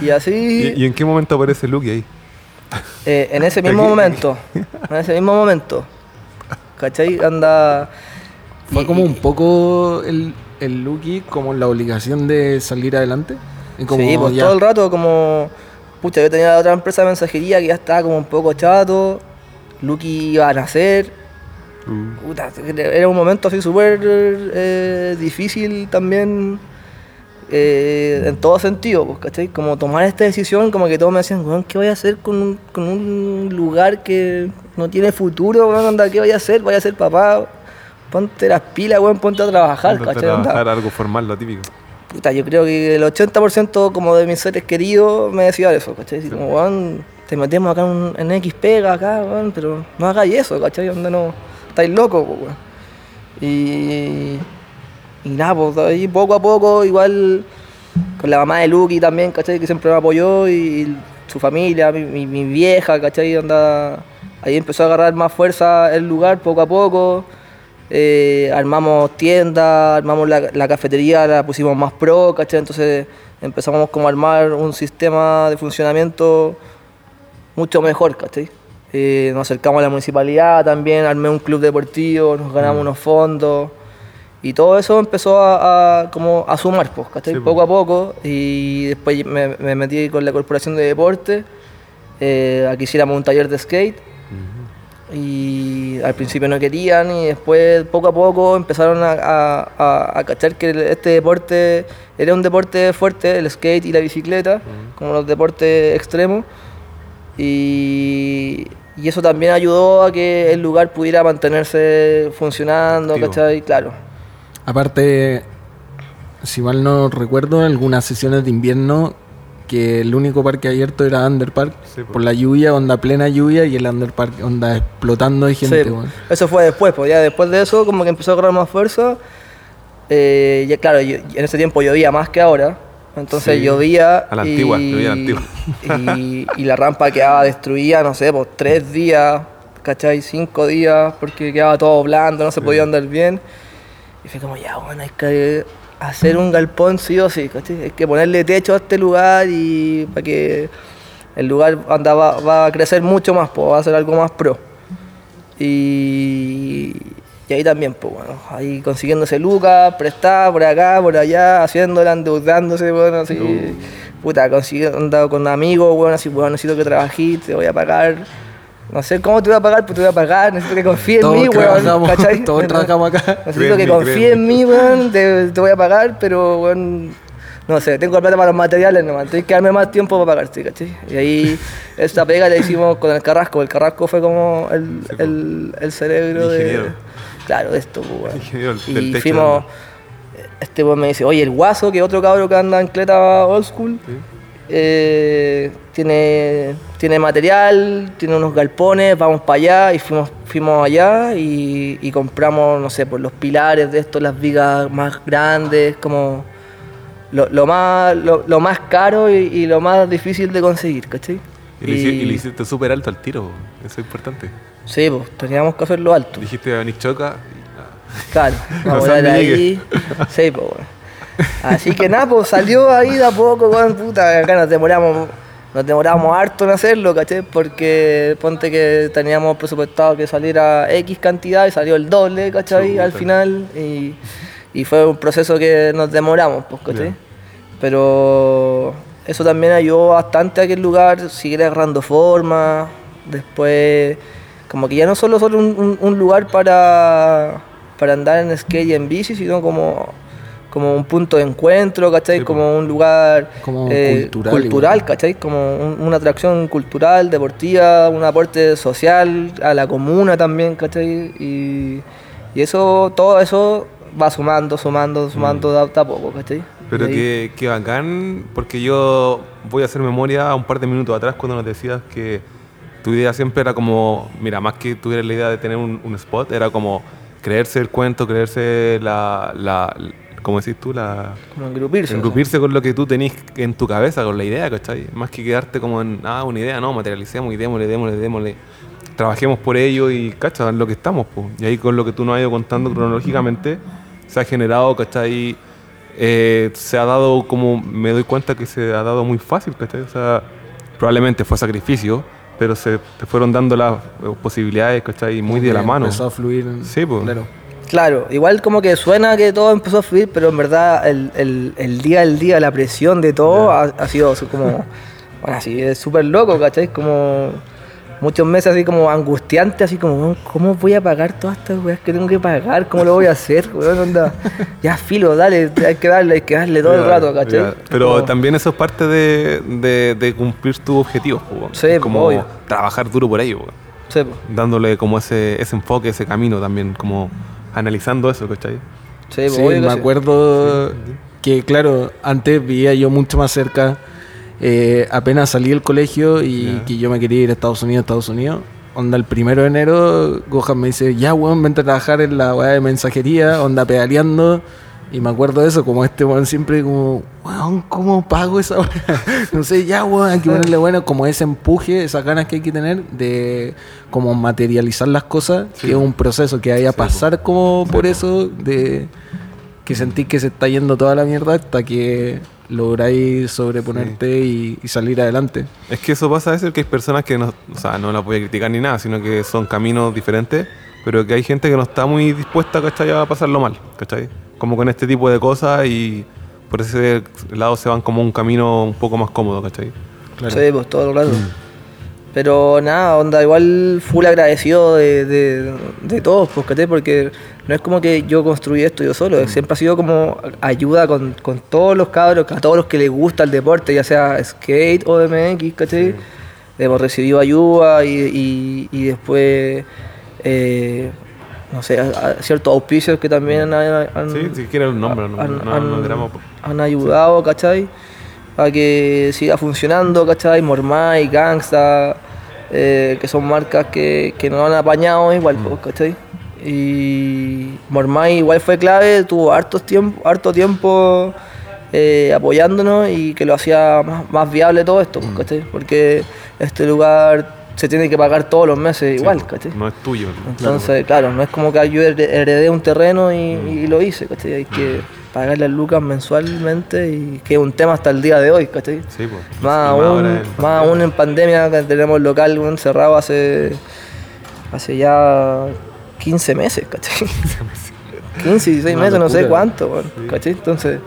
Y así, ¿Y, y en qué momento aparece Lucky ahí? eh, en ese mismo momento, en ese mismo momento, ¿cachai? Anda... Fue y- como un poco el, el Lucky como la obligación de salir adelante. Y como sí, pues ya- todo el rato como... Pucha, yo tenía otra empresa de mensajería que ya estaba como un poco chato. Lucky iba a nacer. Puta, era un momento así súper eh, difícil también eh, en todo sentido, pues, ¿cachai? Como tomar esta decisión, como que todos me decían, weón, ¿qué voy a hacer con un, con un lugar que no tiene futuro, weón? ¿Qué voy a hacer? Voy a ser papá. Ponte las pilas, weón, ponte a trabajar, ponte a ¿cachai? Anda. trabajar algo formal, lo típico. Puta, yo creo que el 80% como de mis seres queridos me decía eso, ¿cachai? Así como, weón, te metemos acá en, en X pega acá, weón, pero no hagáis eso, ¿cachai? Onda no, estáis locos, po, weón. Y, y nada, pues ahí poco a poco, igual con la mamá de Lucky también, ¿cachai? Que siempre me apoyó y su familia, mi, mi- mi vieja, ¿cachai? Onda, ahí empezó a agarrar más fuerza el lugar poco a poco. Eh, armamos tiendas, armamos la, la cafetería, la pusimos más pro, ¿cachai? Entonces empezamos como a armar un sistema de funcionamiento mucho mejor, ¿cachai? Eh, nos acercamos a la municipalidad también, armé un club deportivo, nos ganamos unos fondos y todo eso empezó a, a- como a sumar, pues. Sí, poco a poco y después me, me metí con la Corporación de Deporte, eh, a que hiciéramos un taller de skate y al principio no querían y después poco a poco empezaron a, a- a- a cachar que este deporte era un deporte fuerte, el skate y la bicicleta, como los deportes extremos. Y, y eso también ayudó a que el lugar pudiera mantenerse funcionando, Activo. ¿cachai? Claro. Aparte, si mal no recuerdo, algunas sesiones de invierno que el único parque abierto era Underpark Sí, po. por la lluvia, onda plena lluvia y el Underpark onda explotando de gente. Sí, eso fue después, pues ya después de eso como que empezó a agarrar más fuerza. Eh, ya claro, yo- en ese tiempo llovía más que ahora. Entonces Sí, llovía. a la antigua, llovía a la antigua. Y, y la rampa quedaba destruida, no sé, por tres días, ¿cachai? Cinco días, porque quedaba todo blando, no se podía andar bien. Y fue como, ya, bueno, hay que hacer un galpón sí o sí, ¿cachai? Hay que ponerle techo a este lugar y para que el lugar anda, va, va a crecer mucho más, pues, va a ser algo más pro. Y, y ahí también, pues bueno, ahí consiguiéndose lucas, prestar por acá, por allá, haciéndola, endeudándose, bueno, así. Puta, consiguiendo, andado con amigos, bueno, así, bueno, necesito que trabajes, te voy a pagar. No sé cómo te voy a pagar, pero te voy a pagar, necesito que confíes en mí, weón, ¿cachai? todos trabajamos acá. Necesito que confíes en mí, weón, te, te voy a pagar, pero, weón, no sé, tengo la plata para los materiales nomás, tengo que darme más tiempo para pagarte, ¿cachai? Y ahí, esta pega la hicimos con el Carrasco, el Carrasco fue como el, Sí, po. el, el cerebro de... Ingeniero. Claro, de esto, pues, weón. Y fuimos, este weón me dice, oye, el Guaso, que otro cabro que anda en cleta old school, eh, tiene, tiene material, tiene unos galpones, vamos para allá y fuimos, fuimos allá y, y compramos, no sé, por los pilares de estos, las vigas más grandes, como lo, lo más, lo, lo más caro y, y lo más difícil de conseguir, ¿cachai? Y, lo hiciste súper alto al tiro, eso es importante. Sí, pues teníamos que hacerlo alto. Dijiste a Nichoca y Claro, vamos a ahí. Sí, pues. Así que nada, pues salió ahí de a poco, weón, puta. Acá nos demoramos, nos demoramos harto en hacerlo, ¿caché? Porque ponte que teníamos presupuestado que saliera X cantidad y salió el doble, ¿cachai? Chuta. Al final. Y, y fue un proceso que nos demoramos, pues, ¿cachai? Ya. Pero eso también ayudó bastante a que el lugar siguiera agarrando forma. Después, como que ya no solo solo un, un- un lugar para, para andar en skate y en bici, sino como, como un punto de encuentro, ¿cachai? Sí, po. como un lugar Como eh, cultural cultural. ¿cachai? Como un- una atracción cultural, deportiva, un aporte social a la comuna también, ¿cachai? Y, y eso, todo eso va sumando, sumando, sumando a- de a poco, ¿cachai? Pero que, que bacán, porque yo voy a hacer memoria a un par de minutos atrás cuando nos decías que tu idea siempre era como, mira, más que tuviera la idea de tener un, un spot, era como creerse el cuento, creerse la, la ¿cómo decís tú? La, Como engrupirse. engrupirse con lo que tú tenés en tu cabeza, con la idea, ¿cachai? Más que quedarte como en, ah, una idea, no, materialicemos y démosle, démosle, démosle. Trabajemos por ello y, ¿cachai? Lo que estamos, pues. Y ahí con lo que tú nos has ido contando cronológicamente, se ha generado, ¿cachai? Eh, se ha dado como, me doy cuenta que se ha dado muy fácil, ¿cachai? O sea, probablemente fue sacrificio, pero se te fueron dando las eh, posibilidades, ¿cachai? Muy de la mano. Empezó a fluir. Sí, pues. Claro. Claro, igual como que suena que todo empezó a fluir, pero en verdad el, el- el día al día, la presión de todo ha, ha sido como, bueno, así es súper loco, ¿cachai? Como muchos meses así como angustiante, así como, "Weón, ¿cómo voy a pagar todas estas weas que tengo que pagar? ¿Cómo lo voy a hacer? Weón, ya filo, dale, hay que darle, hay que darle todo el Ya, rato, ¿cachai? ya. Pero Como- también eso es parte de, de- de cumplir tus objetivos. Sí, como obvio. trabajar duro por ello. Sí, dándole como ese, ese enfoque, ese camino también, como analizando eso, ¿cachai? sí, Sí, me sí. acuerdo que, claro, antes vivía yo mucho más cerca. eh, apenas salí del colegio y Ya. que yo me quería ir a Estados Unidos, Estados Unidos. Onda, el primero de enero, Gohan me dice, ya, weón, vente a trabajar en la weá de mensajería, onda pedaleando. Y me acuerdo de eso, como este weón siempre como, weón, ¿cómo pago esa weá? no sé, ya weón, hay que ponerle bueno, como ese empuje, esas ganas que hay que tener de como materializar las cosas, Sí. que es un proceso que vaya a Sí, po. pasar como Sí, por po. eso, de que sentís que se está yendo toda la mierda hasta que lográis sobreponerte y, y salir adelante. Es que eso pasa a veces que hay personas que no, o sea, no la voy a criticar ni nada, sino que son caminos diferentes, pero que hay gente que no está muy dispuesta, ¿cachai? A pasarlo mal, ¿cachai? Como con este tipo de cosas y por ese lado se van como un camino un poco más cómodo, ¿cachai? Claro. Sí, pues todo el rato. Pero nada, onda, igual full agradecido de, de, de todos, pues, ¿cachai? Porque no es como que yo construí esto yo solo, siempre ha sido como ayuda con, con todos los cabros, a todos los que les gusta el deporte, ya sea skate o MX, ¿cachai? Hemos recibido ayuda y, y, y después, eh, no sé, a- a ciertos auspicios que también han, han- Sí, si quieres un nombre, no, han, no, no, han- queramos- han ayudado, ¿cachai? A que siga funcionando, ¿cachai? Mormai, Gangsta, eh, que son marcas que, que nos han apañado igual, Mm. pues, ¿cachai? Y Mormai igual fue clave, tuvo hartos tiempo, harto tiempo eh, apoyándonos y que lo hacía más, más viable todo esto, Mm. pues, ¿cachai? Porque este lugar se tiene que pagar todos los meses sí, igual, ¿cachai? No es tuyo. Entonces, claro, no es como que yo hered- heredé un terreno y, y lo hice, ¿cachai? Hay que pagar las lucas mensualmente y que es un tema hasta el día de hoy, ¿cachai? Sí, pues. Más aún, en más pandemia. aún en pandemia que tenemos el local weón, cerrado hace, hace ya 15 meses, ¿cachai? 15, 16 Una meses, no sé cuánto, ¿cachai? Entonces,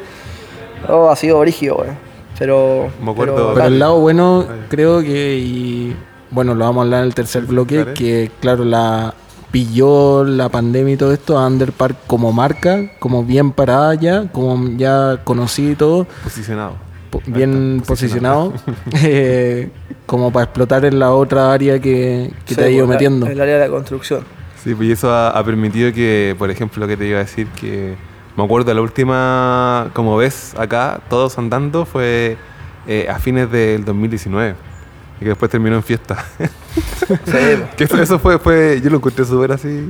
oh, ha sido brígido, weón. Pero, Me acuerdo- pero, Pero el lado bueno, creo que, y bueno, lo vamos a hablar en el tercer bloque, que claro, la pilló la pandemia y todo esto a Underpark como marca, como bien parada ya, como ya conocido y todo, Posicionado. po- bien está, posicionado, eh, como para explotar en la otra área que, que sí, te ha ido la- metiendo. El área de la construcción. Sí, pues y eso ha, ha permitido que, por ejemplo, lo que te iba a decir, que me acuerdo la última, como ves acá, todos andando, fue eh, a fines del 2019. Y que después terminó en fiesta. Que eso, eso fue, fue, yo lo encontré súper así,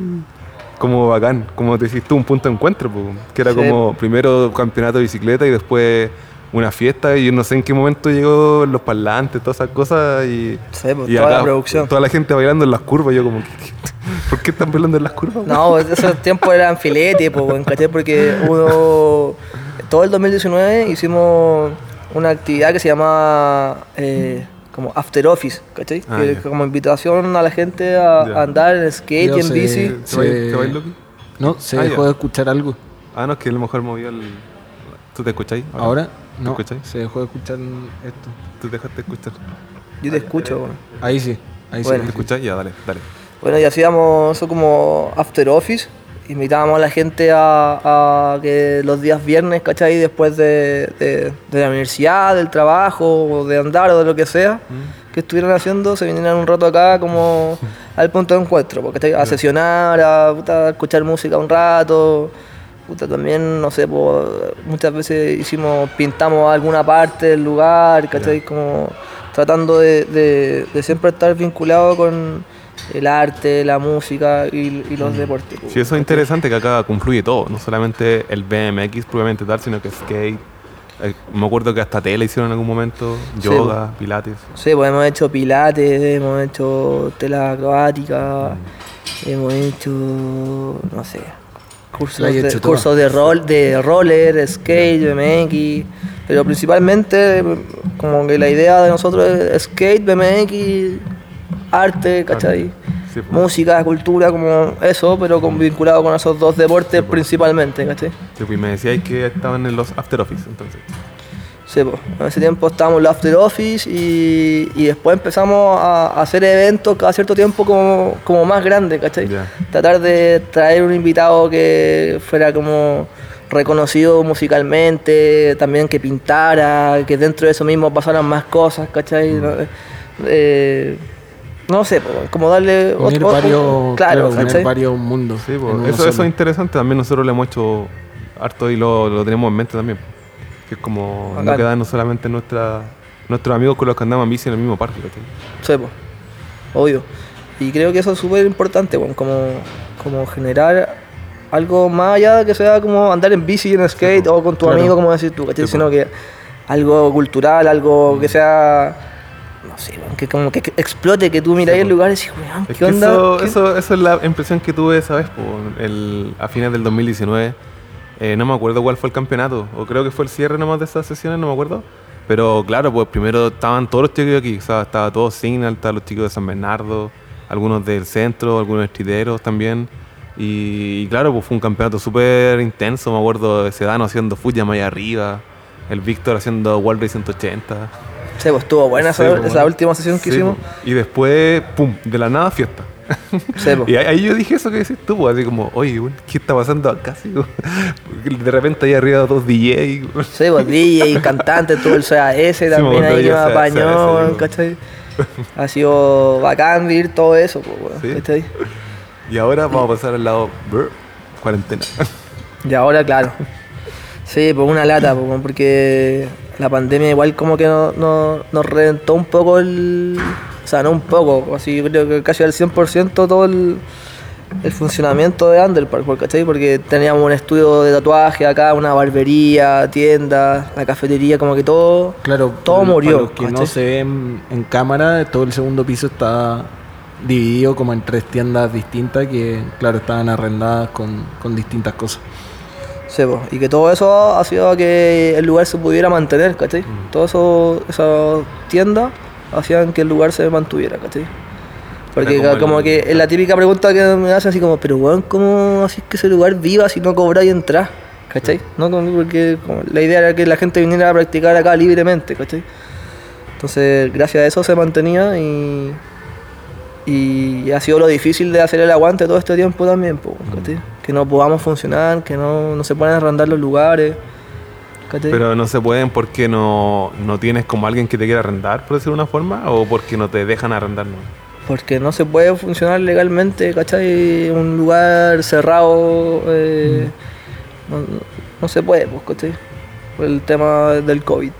como bacán, como te tú, un punto de encuentro, po, que era Sí. como primero campeonato de bicicleta y después una fiesta y yo no sé en qué momento llegó los parlantes, todas esas cosas y, Sí, y toda la producción. toda la gente bailando en las curvas, yo como, ¿por qué están bailando en las curvas? No, pues, esos tiempos eran filete, ¿cachai? Porque uno, todo el 2019 hicimos una actividad que se llamaba eh, como After Office, ¿cachai? Ah, que ya. como invitación a la gente a, Ya. a andar en skate Yo y en sé- bici. ¿Se, Sí. baila- se bailó aquí? No, se Ah, dejó ya. de escuchar algo. Ah, no, es que a lo mejor movió el... ¿Tú te escucháis? Ahora, no, escucháis? se dejó de escuchar esto. ¿Tú te dejaste escuchar? Yo te escucho, weón. Ahí sí, ahí Bueno. ¿Te sí. escucháis? Ya, dale, dale. Bueno, y hacíamos eso como After Office. Invitábamos a la gente a, a que los días viernes, ¿cachai? Después de, de- de la universidad, del trabajo, o de andar o de lo que sea, que estuvieran haciendo, se vinieran un rato acá como al punto de encuentro, porque a sesionar, a, puta, a escuchar música un rato. Puta, también, no sé, muchas veces hicimos, pintamos alguna parte del lugar, ¿cachai? Como tratando de, de- de siempre estar vinculado con el arte, la música y, y los deportes. po. Sí, eso es interesante que acá confluye todo, no solamente el BMX propiamente tal, sino que skate. eh, me acuerdo que hasta tele hicieron en algún momento, Sí, yoga, pilates. Sí, pues hemos hecho pilates, hemos hecho tela acrobática, hemos hecho, no sé, cursos, de, cursos de, rol, de roller, skate, BMX, pero principalmente como que la idea de nosotros es skate, BMX, arte, ¿cachai? Sí, pues. Música, cultura, como eso, pero con, vinculado con esos dos deportes pues. principalmente, ¿cachai? Sí, pues, y me decíais que estaban en los after office, entonces. Sí, pues, en ese tiempo estábamos en el After Office y, y después empezamos a, hacer eventos cada cierto tiempo como, como más grandes, ¿cachai? Tratar de traer un invitado que fuera como reconocido musicalmente, también que pintara, que dentro de eso mismo pasaran más cosas, ¿cachai? Mm. Eh, no sé, pues, como darle Unir otro- varios, claro, unir ¿cachai? varios mundos. Sí, pues, eso, eso es interesante, también nosotros lo hemos hecho harto y lo, lo tenemos en mente también. Que es como no quedarnos solamente en nuestra, nuestros amigos con los que andamos en bici en el mismo parque. ¿cachai? Sí, po, obvio. Y creo que eso es súper importante, weón, como, como generar algo más allá de que sea como andar en bici, en skate o con tu Claro. amigo, como decís tú, ¿cachai? Sí, Sino po. que algo cultural, algo que sea, no sé, que como que explote, que tú miráis Sí, el lugar y decís, weón, Es ¿qué que onda? Eso, ¿Qué- eso, eso es la impresión que tuve esa vez, el, a fines del 2019. Eh, no me acuerdo cuál fue el campeonato, o creo que fue el cierre nomás de esas sesiones, no me acuerdo. Pero claro, pues primero estaban todos los chicos aquí, o sea, estaba todo Signal, estaban los chicos de San Bernardo, algunos del centro, algunos estriteros también. Y, y claro, pues fue un campeonato súper intenso, me acuerdo de Sedano haciendo Fujiyama allá arriba, el Víctor haciendo World Race 180. Sí, pues estuvo buena Sí, esa, pues, última sesión que Sí, hicimos. po. Y después, pum, de la nada fiesta. Sí, pues. Y ahí, ahí yo dije eso que decís tú, pues, así como, oye, ¿qué está pasando acá? Así, de repente ahí arriba dos DJ. weón. Sí, pues DJ, cantante, todo el CAS también ahí que me apañó, ¿cachai? Ha sido bacán vivir todo eso, pues. ¿cachai? Y ahora vamos a pasar al lado, brr, cuarentena. Y ahora, claro. Sí, pues una lata, pues, porque la pandemia igual como que no- no- nos reventó un poco el... O sea, no un poco, así yo creo que casi al 100% todo el, el funcionamiento de Underpark, ¿cachai? Porque teníamos un estudio de tatuaje acá, una barbería, tienda, la cafetería, como que todo... Claro, Todo murió, para los que no se ven en cámara, todo el segundo piso está dividido como en tres tiendas distintas que, claro, estaban arrendadas con, con distintas cosas. Sí, y que todo eso ha sido que el lugar se pudiera mantener, ¿cachai? Todo eso, esas tiendas hacían que el lugar se mantuviera, ¿cachai? Porque como como, el- que es la típica pregunta que me hacen así como, pero weón, ¿cómo así que ese lugar viva si no cobráis entrar? ¿Cachai? No, no, porque como la idea era que la gente viniera a practicar acá libremente, ¿cachai? Entonces, gracias a eso se mantenía y, y ha sido lo difícil de hacer el aguante todo este tiempo también, po, ¿cachai? Que no podamos funcionar, que no, no se puedan arrendar los lugares. Pero no se pueden porque no, no tienes como alguien que te quiera arrendar, por decirlo de una forma, o porque no te dejan arrendar. ¿no? Porque no se puede funcionar legalmente, ¿cachai? Un lugar cerrado, eh, no, no- no se puede, pues, ¿cachai? Por el tema del COVID.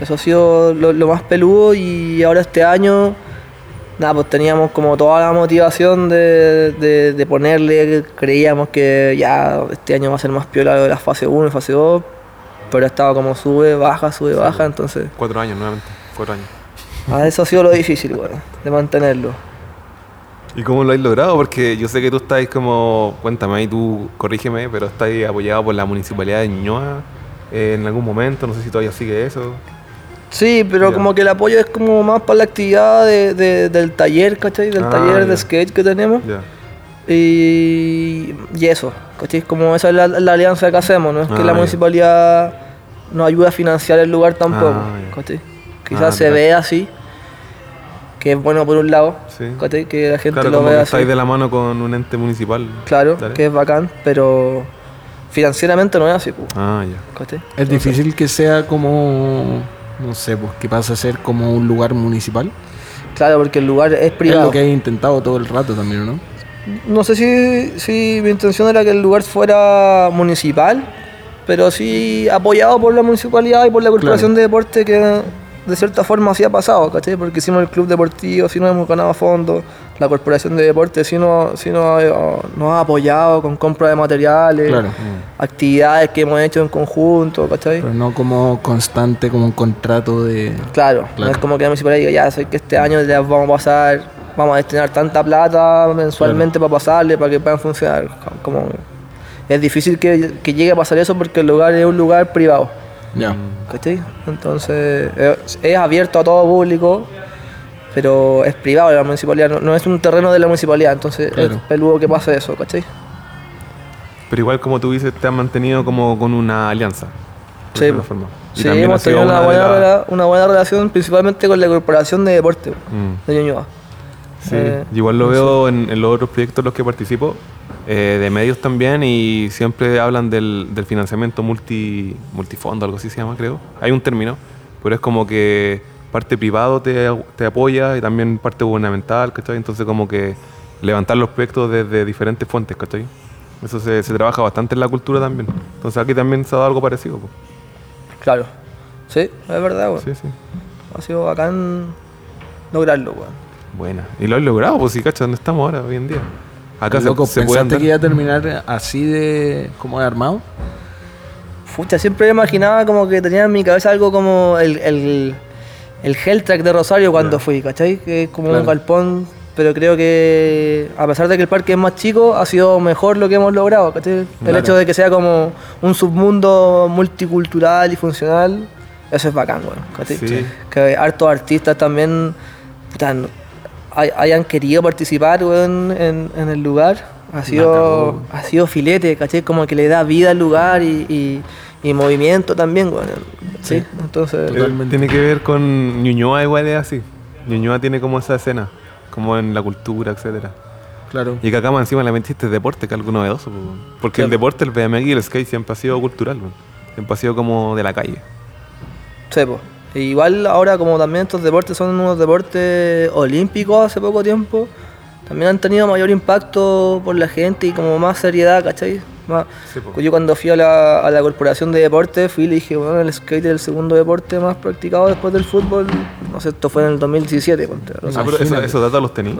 Eso ha sido lo, lo más peludo y ahora este año, nada, pues teníamos como toda la motivación de, de- de ponerle, creíamos que ya este año va a ser más piola de la fase 1 y fase 2, pero ha estado como sube, baja, sube, baja, entonces... Cuatro años nuevamente, cuatro años. Ah, eso ha sido lo difícil, weón, de mantenerlo. ¿Y cómo lo has logrado? Porque yo sé que tú estás como, cuéntame ahí, tú corrígeme, pero estás apoyado por la municipalidad de Ñuñoa eh, en algún momento, no sé si todavía sigue eso. Sí, pero Ya. como que el apoyo es como más para la actividad de- de- del taller, ¿cachai? Del Ah, taller ya. de skate que tenemos. Ya. Y, y eso, ¿cachai? Como esa es la, la alianza que hacemos, no es que Ah, la ya. municipalidad nos ayuda a financiar el lugar tampoco, Ah. ¿cachai? Quizás Ah, se ve así, que es bueno por un lado, Sí. ¿cachai? Que la gente Claro, lo como que vea así. estáis de la mano con un ente municipal. Claro, que es bacán, pero financieramente no es así, pues, Ah, ya. ¿cachai? Es difícil que sea como, no sé, pues que pase a ser como un lugar municipal. Claro, porque el lugar es Es privado. lo que he intentado todo el rato también, ¿no? No sé si, si mi intención era que el lugar fuera municipal, pero sí apoyado por la municipalidad y por la Corporación de Deporte que de cierta forma sí ha pasado, ¿cachai? Porque hicimos el club deportivo, sí nos hemos ganado fondos, la Corporación de Deporte sí nos, sí nos, ha- nos ha apoyado con compra de materiales, Claro. actividades que hemos hecho en conjunto, ¿cachai? Pero no como constante, como un contrato de... Claro, no es como que la municipalidad diga, ya, sé que este año ya vamos a pasar, vamos a destinar tanta plata mensualmente para pasarle, para que puedan funcionar. Como, es difícil que, que llegue a pasar eso porque el lugar es un lugar privado, Ya. ¿cachai? Entonces es, es abierto a todo público, pero es privado de la municipalidad, no, no es un terreno de la municipalidad, entonces Claro. es peludo que pase eso, ¿cachai? Pero igual como tú dices, te has mantenido como con una alianza. Sí, forma. Y Sí, hemos tenido una buena, una buena relación principalmente con la Corporación de Deporte Mm. de Ñuñoa. Sí, Eh, igual lo veo en, en los otros proyectos en los que participo, eh, de medios también, y siempre hablan del, del financiamiento multi, multifondo, algo así se llama, creo. Hay un término, pero es como que parte privado te, te apoya y también parte gubernamental, ¿cachai? Entonces como que levantar los proyectos desde diferentes fuentes, ¿cachai? Eso se, se trabaja bastante en la cultura también. Entonces aquí también se ha dado algo parecido. po. Claro. Sí, es verdad, weón. Sí, sí. Ha sido bacán lograrlo, weón. Buena. Y lo has logrado, pues sí, ¿cachai? ¿Dónde estamos ahora, hoy en día? Acá se, Loco, se puede ¿pensaste andar. que iba a terminar así de como de armado? Fucha, siempre imaginaba como que tenía en mi cabeza algo como el, el, el Helltrack de Rosario cuando fui, ¿cachai? Que es como Claro. un galpón, pero creo que a pesar de que el parque es más chico, ha sido mejor lo que hemos logrado, ¿cachai? El Claro. hecho de que sea como un submundo multicultural y funcional, eso es bacán, weón, ¿cachai? Sí. Que hartos artistas también hay- hayan querido participar en, en el lugar. Ha sido, ha sido filete, ¿cachai? Como que le da vida al lugar y, y- y movimiento también, weón. Sí, Sí. entonces... Totalmente. Tiene que ver con Ñuñoa igual es así. Ñuñoa tiene como esa escena, como en la cultura, etcétera. Claro. Y que acá más encima le metiste deporte, que es algo novedoso. Porque el deporte, el BMX y el skate siempre ha sido cultural, weón. siempre ha sido como de la calle. Sí, po. E igual ahora como también estos deportes son unos deportes olímpicos hace poco tiempo, también han tenido mayor impacto por la gente y como más seriedad, ¿cachai? Más- Sí, po. yo cuando fui a la, a la corporación de deportes fui y le dije, bueno, el skate es el segundo deporte más practicado después del fútbol, no sé, esto fue en el 2017. ponte, no sé. Ah, pero eso- esos datos los tení.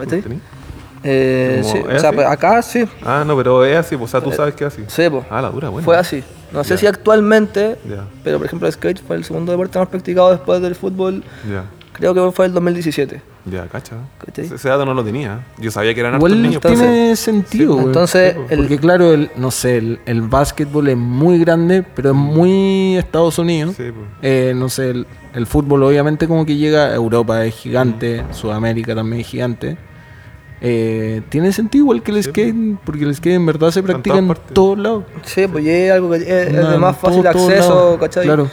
Eh, ¿Cómo sí, o sea, pues, acá sí, Ah, no, pero es así, pues, o sea, tú sabes que es así. sí, po. Ah, la dura, bueno. fue así. No sé si actualmente, pero por ejemplo el skate fue el segundo deporte más practicado después del fútbol, ya, creo que fue el 2017. ya, cacha. ¿Cachai? Ese, ese dato no lo tenía. Yo sabía que eran hartos niños. entonces- tiene sentido. Entonces, Sí, po. el- Porque claro, el, no sé, el, el básquetbol es muy grande, pero es muy Estados Unidos. Sí, pues. Eh, no sé, el, el fútbol obviamente como que llega a Europa, es gigante, Sudamérica también es gigante. Eh, tiene sentido igual que el Sí, skate, porque el skate en verdad se practica en todos lados. Sí, pues es algo que es, de más fácil todo- acceso. ¿cachai? Claro.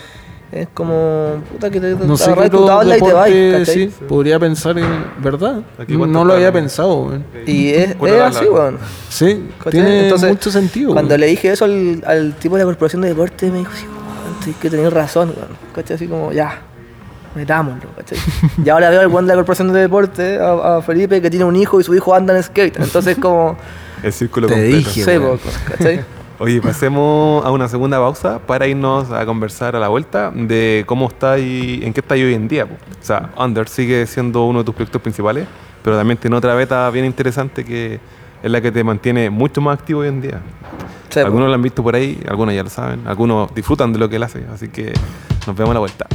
Es como, puta, que te, No sé qué tu tabla y te vas, sí, podría pensar en verdad. No, lo había pensado. Y es, ¿Cuál es era así, weón. Sí, ¿cachai? tiene Entonces, mucho sentido. Cuando güey. le dije eso al, al tipo de la corporación de deporte, me dijo, sí, weón, que tener razón, weón. ¿Cachai? Así como, ya, metámoslo, ¿cachai? y ahora veo al buen de la corporación de deporte, a, a Felipe, que tiene un hijo y su hijo anda en skate. Entonces, como, El círculo Te completo. dije. sí, weón. ¿cachai? Oye, pasemos a una segunda pausa para irnos a conversar a la vuelta de cómo está y en qué está hoy en día. po. O sea, Under sigue siendo uno de tus proyectos principales, pero también tiene otra beta bien interesante que es la que te mantiene mucho más activo hoy en día. Sí, po. algunos lo han visto por ahí, algunos ya lo saben, algunos disfrutan de lo que él hace, así que nos vemos a la vuelta.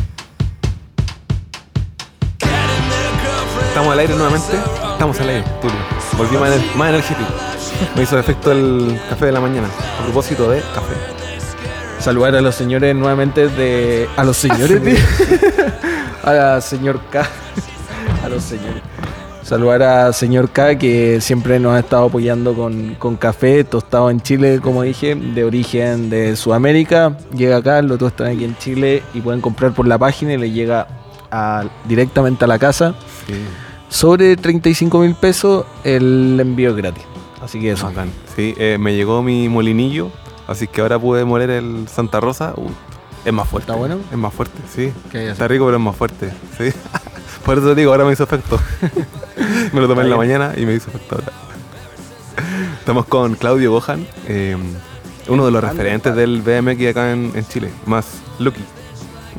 Estamos al aire nuevamente, estamos al aire, Tulio. Ener- más energético. Me hizo efecto el café de la mañana. A propósito de café. Saludar a los señores nuevamente de. A los señores de. a señor K. a los señores. Saludar a señor K que siempre nos ha estado apoyando con, con café tostado en Chile, como dije, de origen de Sudamérica. Llega acá, lo tostan aquí en Chile y pueden comprar por la página y le llega a- directamente a la casa. Sí, Sobre 35 mil pesos el envío es gratis. Así que eso. bacán. Sí, eh, me llegó mi molinillo, así que ahora pude moler el Santa Rosa. Uh, es más fuerte. ¿Está bueno? Es más fuerte, sí. ¿Qué hay que Está rico, pero es más fuerte. Sí. Por eso te digo, ahora me hizo efecto. me lo tomé en la mañana y me hizo efecto ahora. Estamos con Claudio Gohan, eh, uno de los referentes del BMX acá en, en Chile, más Lucky.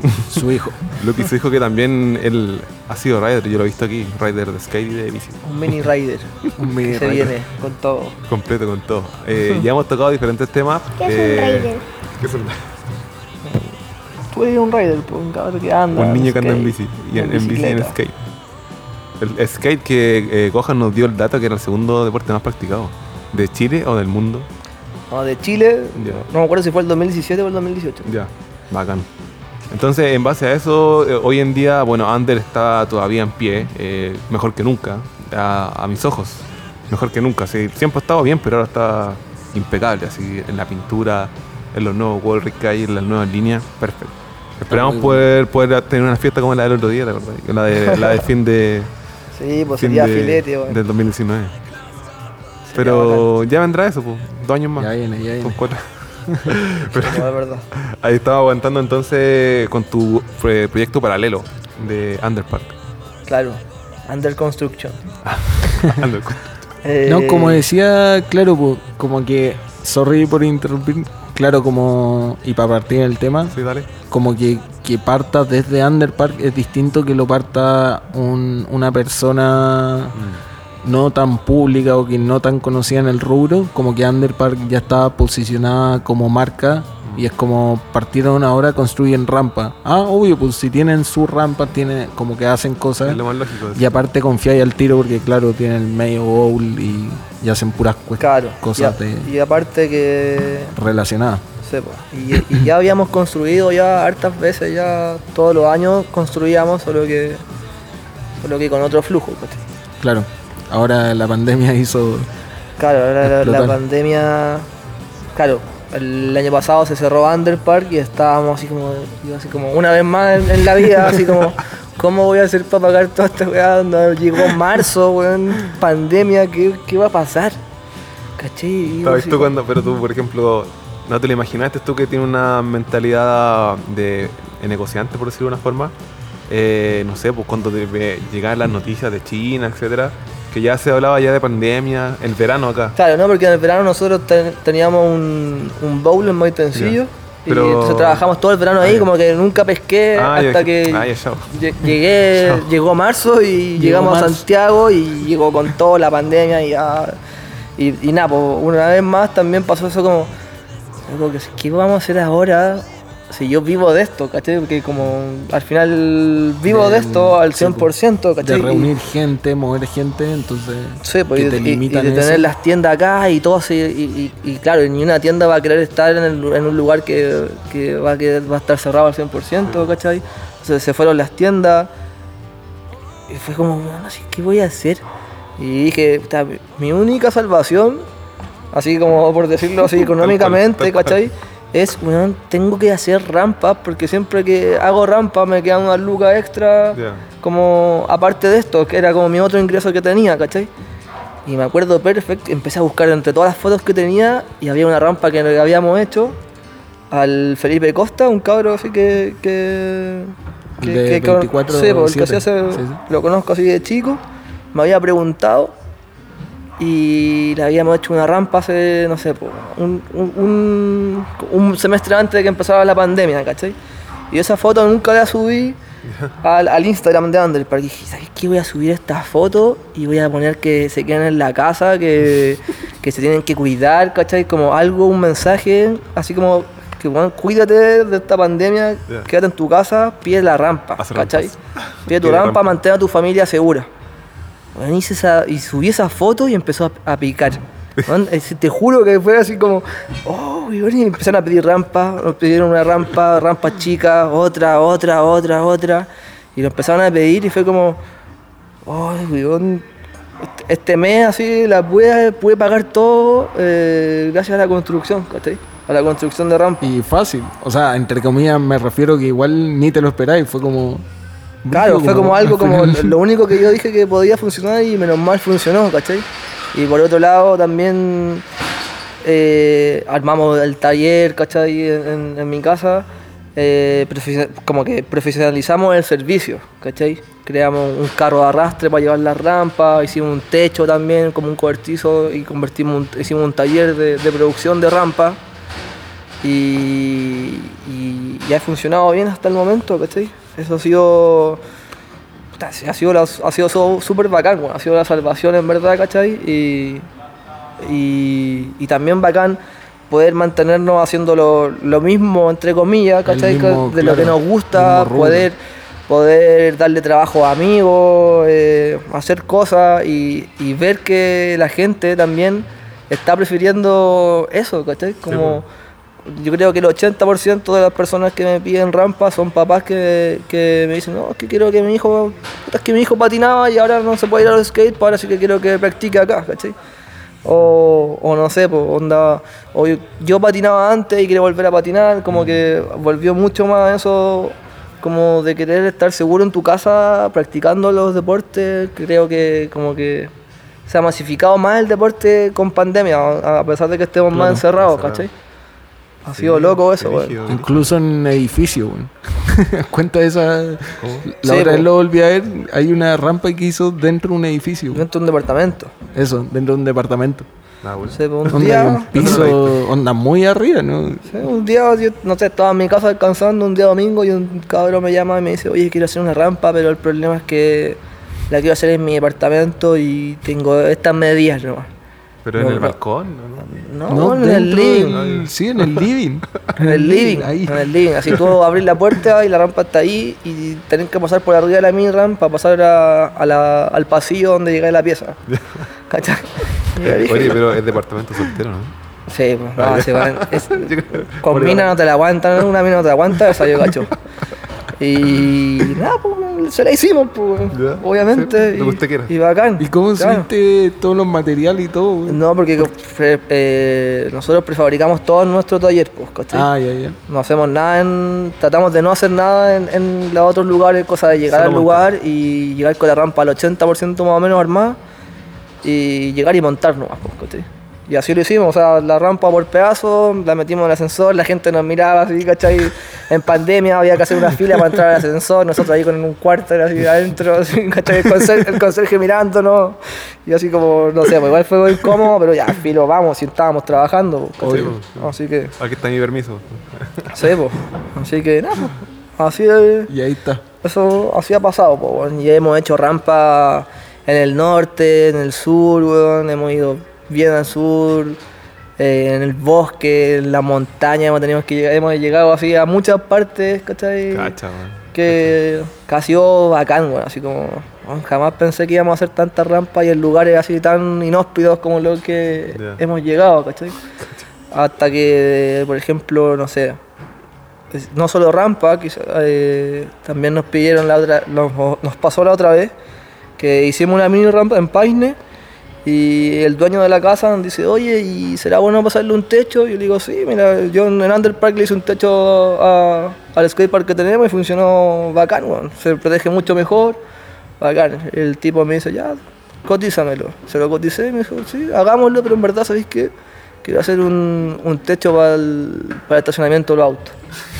Su hijo. Lucky su hijo que también él ha sido rider, yo lo he visto aquí, rider de skate y de bici. Un mini rider. Un mini que se rider. viene con todo. Completo con todo. Eh, ya hemos tocado diferentes temas. ¿Qué es eh, un raider? ¿qué es un, Tú eres un rider, pues, un cabrón que anda. un niño que anda en bici y en, en bici y en skate. El skate que eh, Gohan nos dio el dato que era el segundo deporte más practicado. ¿De Chile o del mundo? No, de Chile, no me acuerdo si fue el 2017 o el 2018. Ya, bacán. Entonces, en base a eso, eh, hoy en día, bueno, Ander está todavía en pie, eh, mejor que nunca, a, a mis ojos. Mejor que nunca, sí. Siempre ha estado bien, pero ahora está impecable, así, en la pintura, en los nuevos wall rig que hay, en las nuevas líneas, perfecto. Esperamos poder, poder tener una fiesta como la del otro día, ¿te acordás? La de, la de fin de, Sí, pues fin sería de- filete, weón. del 2019. Pero ya vendrá eso, pues, dos años más. Ya viene, ya viene. cuatro. No, de verdad. Ahí estaba aguantando entonces con tu eh, proyecto paralelo de Underpark. Claro. Under construction. Eh, No, como decía, claro, como que, sorry por interrumpir, claro, como, y para partir del tema, sí, dale. como que, que parta desde Underpark es distinto que lo parta un- una persona no tan pública o que no tan conocida en el rubro, como que Underpark ya estaba posicionada como marca y es como partieron ahora, construyen rampa. Ah, obvio, pues si tienen su rampa, tienen como que hacen cosas. Es lo más lógico. Y aparte confiáis al tiro porque claro, tienen el medio bowl y, y hacen puras Claro. cosas y, a- de- y aparte que relacionadas. y, y ya habíamos construido ya hartas veces, ya todos los años construíamos, solo que solo que con otro flujo. Claro, ahora la pandemia hizo... Claro, ahora la, pandemia. Claro, el año pasado se cerró Underpark y estábamos así como, así como una vez más en, en la vida, así como, ¿cómo voy a hacer para pagar toda esta weá? No, Llegó marzo, weón, pandemia, ¿qué, qué va a pasar? ¿Cachai? ¿Sabes tú como- cuando, pero tú, por ejemplo, no te lo imaginaste tú que tienes una mentalidad de, de negociante, por decirlo de una forma? Eh, no sé, pues cuando te ve- llegaban las noticias de China, etcétera, que ya se hablaba ya de pandemia, el verano acá. Claro, ¿no? Porque en el verano nosotros ten- teníamos un, un bowl en Maitencillo. Ya. Y Pero- entonces trabajamos todo el verano Ah, ahí, como que nunca pesqué Ah, hasta que ah, llegué, llegó marzo y llegamos a. Santiago y llegó con toda la pandemia y ya. Y, y nada, pues una vez más también pasó eso como, algo que, ¿qué vamos a hacer ahora? Si yo vivo de esto, ¿cachai? Porque como al final vivo de, De- esto al sí, 100%, De ¿cachai? Y- reunir gente, mover gente, entonces... Sí, pues, que y, te y- y limitan de tener las tiendas acá y todo así, y, y- y claro, ni una tienda va a querer estar en, el- en un lugar que, que va, a quedar- va a estar cerrado al 100%, ¿cachai? Entonces se fueron las tiendas y fue como, "Bueno, así, ¿qué voy a hacer? Y dije, "Puta, mi- única salvación, así como por decirlo así económicamente. ¿cachai? Es, weón, tengo que hacer rampas porque siempre que hago rampas me quedan unas lucas extra Ya. como aparte de esto, que era como mi otro ingreso que tenía, ¿cachai? Y me acuerdo perfecto, empecé a buscar entre todas las fotos que tenía y había una rampa que habíamos hecho al Felipe Costa, un cabro así que... que De 24 sí, porque el que 7. hacía ese- Sí, sí. lo conozco así de chico, me había preguntado y le habíamos hecho una rampa hace, no sé, un, un, semestre antes de que empezara la pandemia, ¿cachai? Y esa foto nunca la subí al, al Instagram de Underpark. Y dije, ¿sabes qué? Voy a subir esta foto y voy a poner que se queden en la casa, que, que se tienen que cuidar, ¿cachai? Como algo, un mensaje, así como que bueno, cuídate de esta pandemia, quédate en tu casa, pide la rampa, Haz ¿cachai? rampas. Pide tu rampa. mantén a tu familia segura. Bueno, y subí esa foto y empezó a, picar. Bueno, te juro que fue así como, oh, y empezaron a pedir rampa, nos pidieron una rampa, rampa chica, otra, otra, otra, otra. Y lo empezaron a pedir y fue como, oh, weón, este- este mes así la pude, pude pagar todo eh, gracias a la construcción, ¿cachai? A la construcción de rampa. Y fácil, o sea, entre comillas me refiero que igual ni te lo esperáis, fue como... Claro, fue como algo al como lo único que yo dije que podía funcionar y menos mal funcionó, ¿cachai? Y por otro lado también eh, armamos el taller, ¿cachai? En, mi casa, eh, como que profesionalizamos el servicio, ¿cachai? Creamos un carro de arrastre para llevar las rampas, hicimos un techo también como un cobertizo y convertimos un- hicimos un taller de, de producción de rampas y, y, y ha funcionado bien hasta el momento, ¿cachai? Eso ha sido. Ha sido, la- ha sido so- súper bacán, weón, ha sido la salvación en verdad, ¿cachai? Y, y, y también bacán poder mantenernos haciendo lo, lo mismo, entre comillas, ¿cachai? mismo, de lo que nos gusta, poder, poder darle trabajo a amigos, eh, hacer cosas y, y ver que la gente también está prefiriendo eso, ¿cachai? Como yo creo que el 80% de las personas que me piden rampas son papás que, que me dicen, no, es que quiero que mi hijo, es que mi hijo patinaba y ahora no se puede ir a los skate, pues ahora sí que quiero que practique acá, ¿cachai? O, o no sé, pues onda, o yo, yo patinaba antes y quiero volver a patinar, como que volvió mucho más eso, como de querer estar seguro en tu casa practicando los deportes, creo que como que se ha masificado más el deporte con pandemia, a pesar de que estemos más Claro, encerrados, encerrado. ¿cachai? Ha sido loco eso, brígido. Incluso en edificio, weón. Cuenta esa... ¿Cómo? La Sí, otra vez lo volví a ver, hay una rampa que hizo dentro de un edificio. Dentro de un departamento. Eso, dentro de un departamento. Ah, bueno. Pues, un Onda, hay un día, piso, onda muy arriba, ¿no? sí, un día, yo, no sé, estaba en mi casa descansando un día domingo y un cabrón me llama y me dice, oye, quiero hacer una rampa, pero el problema es que la quiero hacer en mi departamento y tengo estas medidas nomás. Pero en No, el no. balcón, ¿no? No, en el living. del- sí, en el living. En el living, Ahí. en el living. Así tú abrís la puerta y la rampa está ahí y tenés que pasar por arriba de la mini rampa para pasar a, a la- al pasillo donde llega la pieza. ¿Cachai? Oye, pero es departamento soltero, ¿no? Sí, pues, Ah, no, ya. se van. es- con mina no te la aguantan, una mina no te la aguanta, esa yo cacho. Y nada, pues se la hicimos, pues, Ya, obviamente. sí, lo que y, usted quiera. y bacán. ¿Y cómo claro. subiste todos los materiales y todo? güey? No, porque pre- eh, nosotros prefabricamos todo en nuestro taller, pues, ¿cachai? Ah, ya, ya. No hacemos nada en. Tratamos de no hacer nada en, en los otros lugares, cosa de llegar al lugar y llegar con la rampa al 80% más o menos armada y llegar y montar nomás, pues, ¿cachai? Y así lo hicimos, o sea, la rampa por pedazos, la metimos en el ascensor, la gente nos miraba así, ¿cachai? En pandemia había que hacer una fila para entrar al ascensor, nosotros ahí con un cuarto así adentro, así, ¿cachai? El conserje, el conserje mirándonos, y así como, no sé, pues igual fue muy incómodo, pero ya, filo, vamos, si estábamos trabajando, pues, ¿cachai? Obvio. Así que, Aquí está mi permiso. Sí, pues. Así que nada, pues. Así, eh, Y ahí está. eso así ha pasado, pues. Y hemos hecho rampa en el norte, en el sur, weón. Hemos ido bien al sur, eh, en el bosque, en la montaña. Hemos, tenido que llegar- hemos llegado así a muchas partes, ¿cachai? Cacha, que, ha sido bacán, weón. Así como jamás pensé que íbamos a hacer tantas rampas y en lugares así tan inhóspidos como los que hemos llegado, ¿cachai? Hasta que, por ejemplo, no sé, no solo rampa, quizá, eh, también nos pidieron la otra, nos, nos pasó la otra vez que hicimos una mini rampa en Paine y el dueño de la casa dice, oye, ¿y será bueno pasarle un techo? Y yo le digo, sí, mira, yo en Underpark le hice un techo a- al skatepark que tenemos y funcionó bacán, se protege mucho mejor, bacán. El tipo me dice, ya, cotízamelo. Se lo coticé y me dijo, sí, hagámoslo, pero en verdad, ¿sabéis qué? Quiero hacer un, un techo para el, para el estacionamiento de los autos.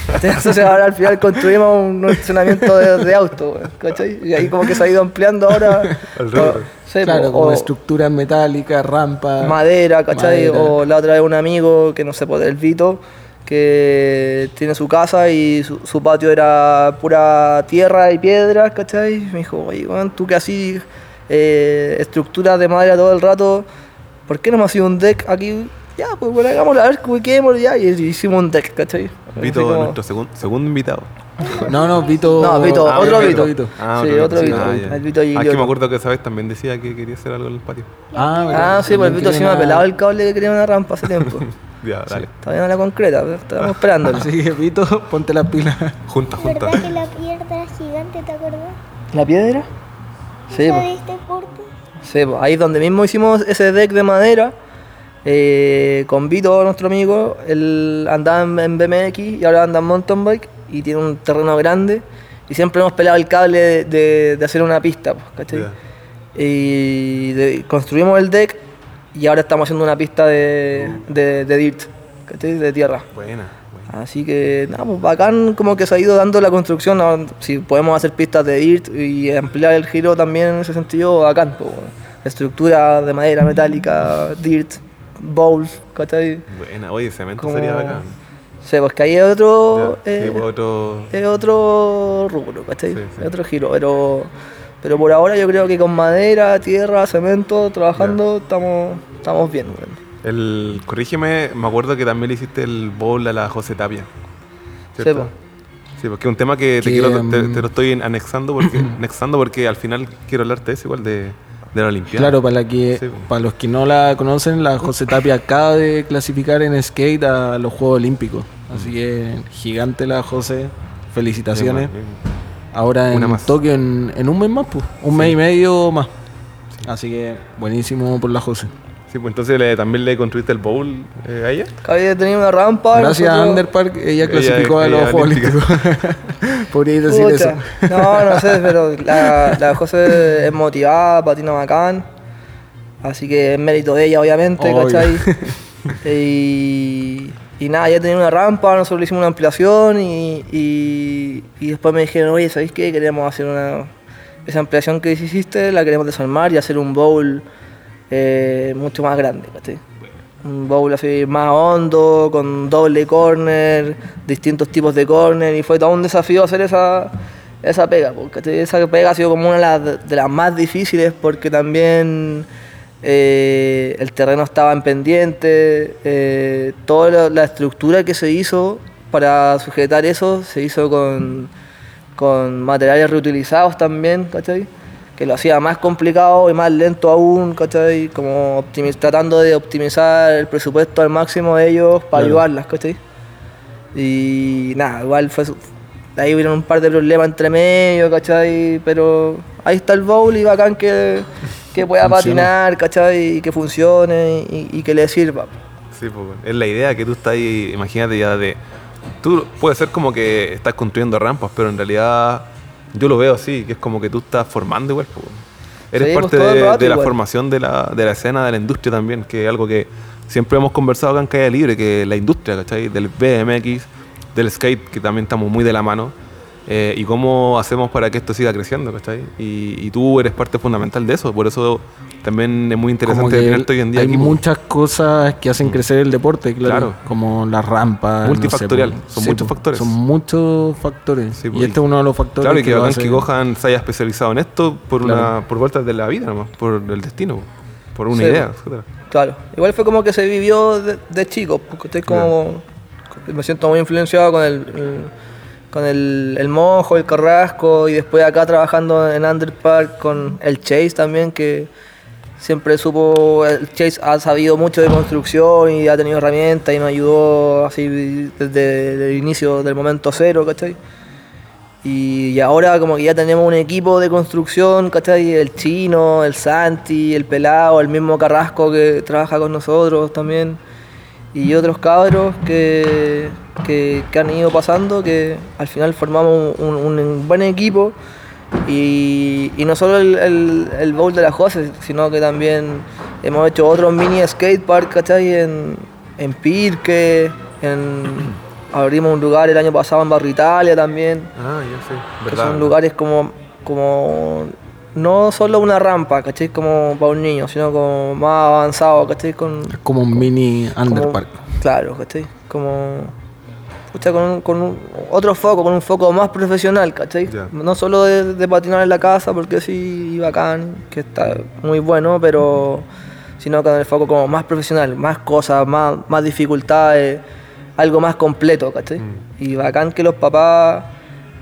Entonces ahora al final construimos un estacionamiento de, weón, ¿cachai? Y ahí como que se ha ido ampliando ahora. Sí, claro, po, como o estructuras metálicas, rampa. madera, ¿cachai? madera. O la otra vez un amigo que no sé, el Vito, que tiene su casa y su, su patio era pura tierra y piedras, ¿cachai? Me dijo, oye, weón, tú que así eh, estructuras de madera todo el rato, ¿por qué no me has sido un deck aquí? Ya, pues bueno, hagámoslo, a ver, ya, y hicimos un deck, ¿cachai? Vito, como- nuestro segun- segundo invitado. No, no, Vito. No, Vito, Ah, otro Vito, Vito. Ah, Sí, otro Vito, ya. el Vito Ah, es que me acuerdo que esa vez también decía que quería hacer algo en el patio. Ah, Ah, sí, pues el Vito sí me ha pelado el cable que quería una rampa hace tiempo. Ya, dale. Todavía no la concreta, pero estábamos esperándolo. Así que, Vito, ponte las pilas. Junta, junta. ¿Verdad que la piedra gigante, te acordás? ¿La piedra? Sí, ¿La pues. este? Sí, pues, ahí donde mismo hicimos ese deck de madera, eh, con Vito, nuestro amigo, él andaba en, BMX y ahora anda en mountain bike y tiene un terreno grande y siempre hemos pelado el cable de, de- de hacer una pista, pues, ¿cachai? Ya. Y de- construimos el deck y ahora estamos haciendo una pista de, de, de dirt, ¿cachai? De tierra. Buena. buena. Así que, nada, pues bacán como que se ha ido dando la construcción. ahora, Si podemos hacer pistas de dirt y ampliar el giro también en ese sentido, bacán. pues, bueno. Estructura de madera metálica, dirt, bowls, ¿cachai? Buena. Oye, cemento Como- sería bacán. Sí, pues que ahí es otro, sí, eh, pues otro. es otro rubro, ¿cachai? Sí, sí. Es otro giro, pero, pero por ahora yo creo que con madera, tierra, cemento, trabajando, estamos, estamos bien. weón. El, corrígeme, me acuerdo que también le hiciste el bowl a la José Tapia. Sí, ¿Cierto? po. Sí, porque es un tema que te, Que, quiero, te, mm, te lo estoy anexando porque, anexando porque al final quiero hablarte de eso igual de, de la Olimpiada. Claro, para, la que, Sí. para los que no la conocen, la José Tapia acaba de clasificar en skate a los Juegos Olímpicos. Así que gigante la José. Felicitaciones. Ahora en. Tokio en, en un mes más, pues. Un Sí. mes y medio más. Así que buenísimo por la José. Sí, pues entonces le- también le construiste el bowl eh, a ella. Había tenido una rampa. Gracias a Underpark, ella Ella- clasificó a los ella Juegos. Olímpicos. Podría decir eso. No, no sé, pero la, la José es motivada, patina bacán. Así que es mérito de ella, obviamente, Obvio. ¿cachai? y, y nada, ya tenía una rampa, nosotros le hicimos una ampliación y, y, y después me dijeron, oye, ¿sabéis qué? Queremos hacer una... Esa ampliación que hiciste la queremos desarmar y hacer un bowl eh, mucho más grande, ¿cachai? Un bowl así más hondo, con doble corner, distintos tipos de corner, y fue todo un desafío hacer esa, esa pega, porque esa pega ha sido como una de las, más difíciles porque también eh, el terreno estaba en pendiente, eh, toda la, la estructura que se hizo para sujetar eso se hizo con, con materiales reutilizados también, ¿cachai? Que lo hacía más complicado y más lento aún, ¿cachai? Como tratando de optimizar el presupuesto al máximo de ellos para Claro. ayudarlas, ¿cachai? Y nada, igual fue. Ahí hubieron un par de problemas entre medio, ¿cachai? Pero ahí está el bowl y bacán que, que pueda Funciona. patinar, ¿cachai? Y que funcione y, y que le sirva. Sí, pues, es la idea que tú estás ahí, imagínate ya de... Tú puede ser como que estás construyendo rampas, pero en realidad yo lo veo así, que es como que tú estás formando igual. pues. Eres Sí, pues, parte de, rato de la igual. formación de la, de la escena, de la industria también, que es algo que siempre hemos conversado acá en Calle Libre, que la industria, ¿cachai? Del BMX, del skate, que también estamos muy de la mano, eh, y cómo hacemos para que esto siga creciendo, ¿cachai? Y, y tú eres parte fundamental de eso, por eso también es muy interesante tenerte hoy en día hay aquí, pues. muchas cosas que hacen crecer el deporte, claro. Claro. Como las rampas. no sé, Multifactorial, po. son Sí, muchos po. factores. Son muchos factores. Sí, po, y este es uno de los factores Claro, y que hace- que Gohan se haya especializado en esto por Claro. una por vueltas de la vida nomás, por el destino, por una Sí, idea, pues. etcétera. Claro, igual fue como que se vivió de, de chico, porque estoy como. Me siento muy influenciado con el, el- con el, el mojo, el carrasco, y después acá trabajando en Underpark con el Chase también, que siempre supo. El Chase ha sabido mucho de construcción y ha tenido herramientas y nos ayudó así desde el inicio del momento cero, ¿cachai? Y, y ahora como que ya tenemos un equipo de construcción, ¿cachai? El chino, el Santi, el pelado, el mismo Carrasco que trabaja con nosotros también. Y otros cabros que, que, que han ido pasando, que al final formamos un, un- un buen equipo. Y, y no solo el, el, el bowl de las José, sino que también hemos hecho otros mini skatepark, ¿cachai? En, en Pirque, en, abrimos un lugar el año pasado en Barrio Italia también Ah, ya sé, que son lugares como, como no solo una rampa, ¿cachai? Como para un niño, sino como más avanzado, ¿cachai? Con, Es como un mini underpark. claro, ¿cachai? Como con, un- con un- otro foco, con un foco más profesional, ¿cachai? No solo de, de patinar en la casa, porque sí, bacán, que está muy bueno, pero sino con el foco como más profesional, más cosas, más, más dificultades, algo más completo, ¿cachai? Mm. Y bacán que los papás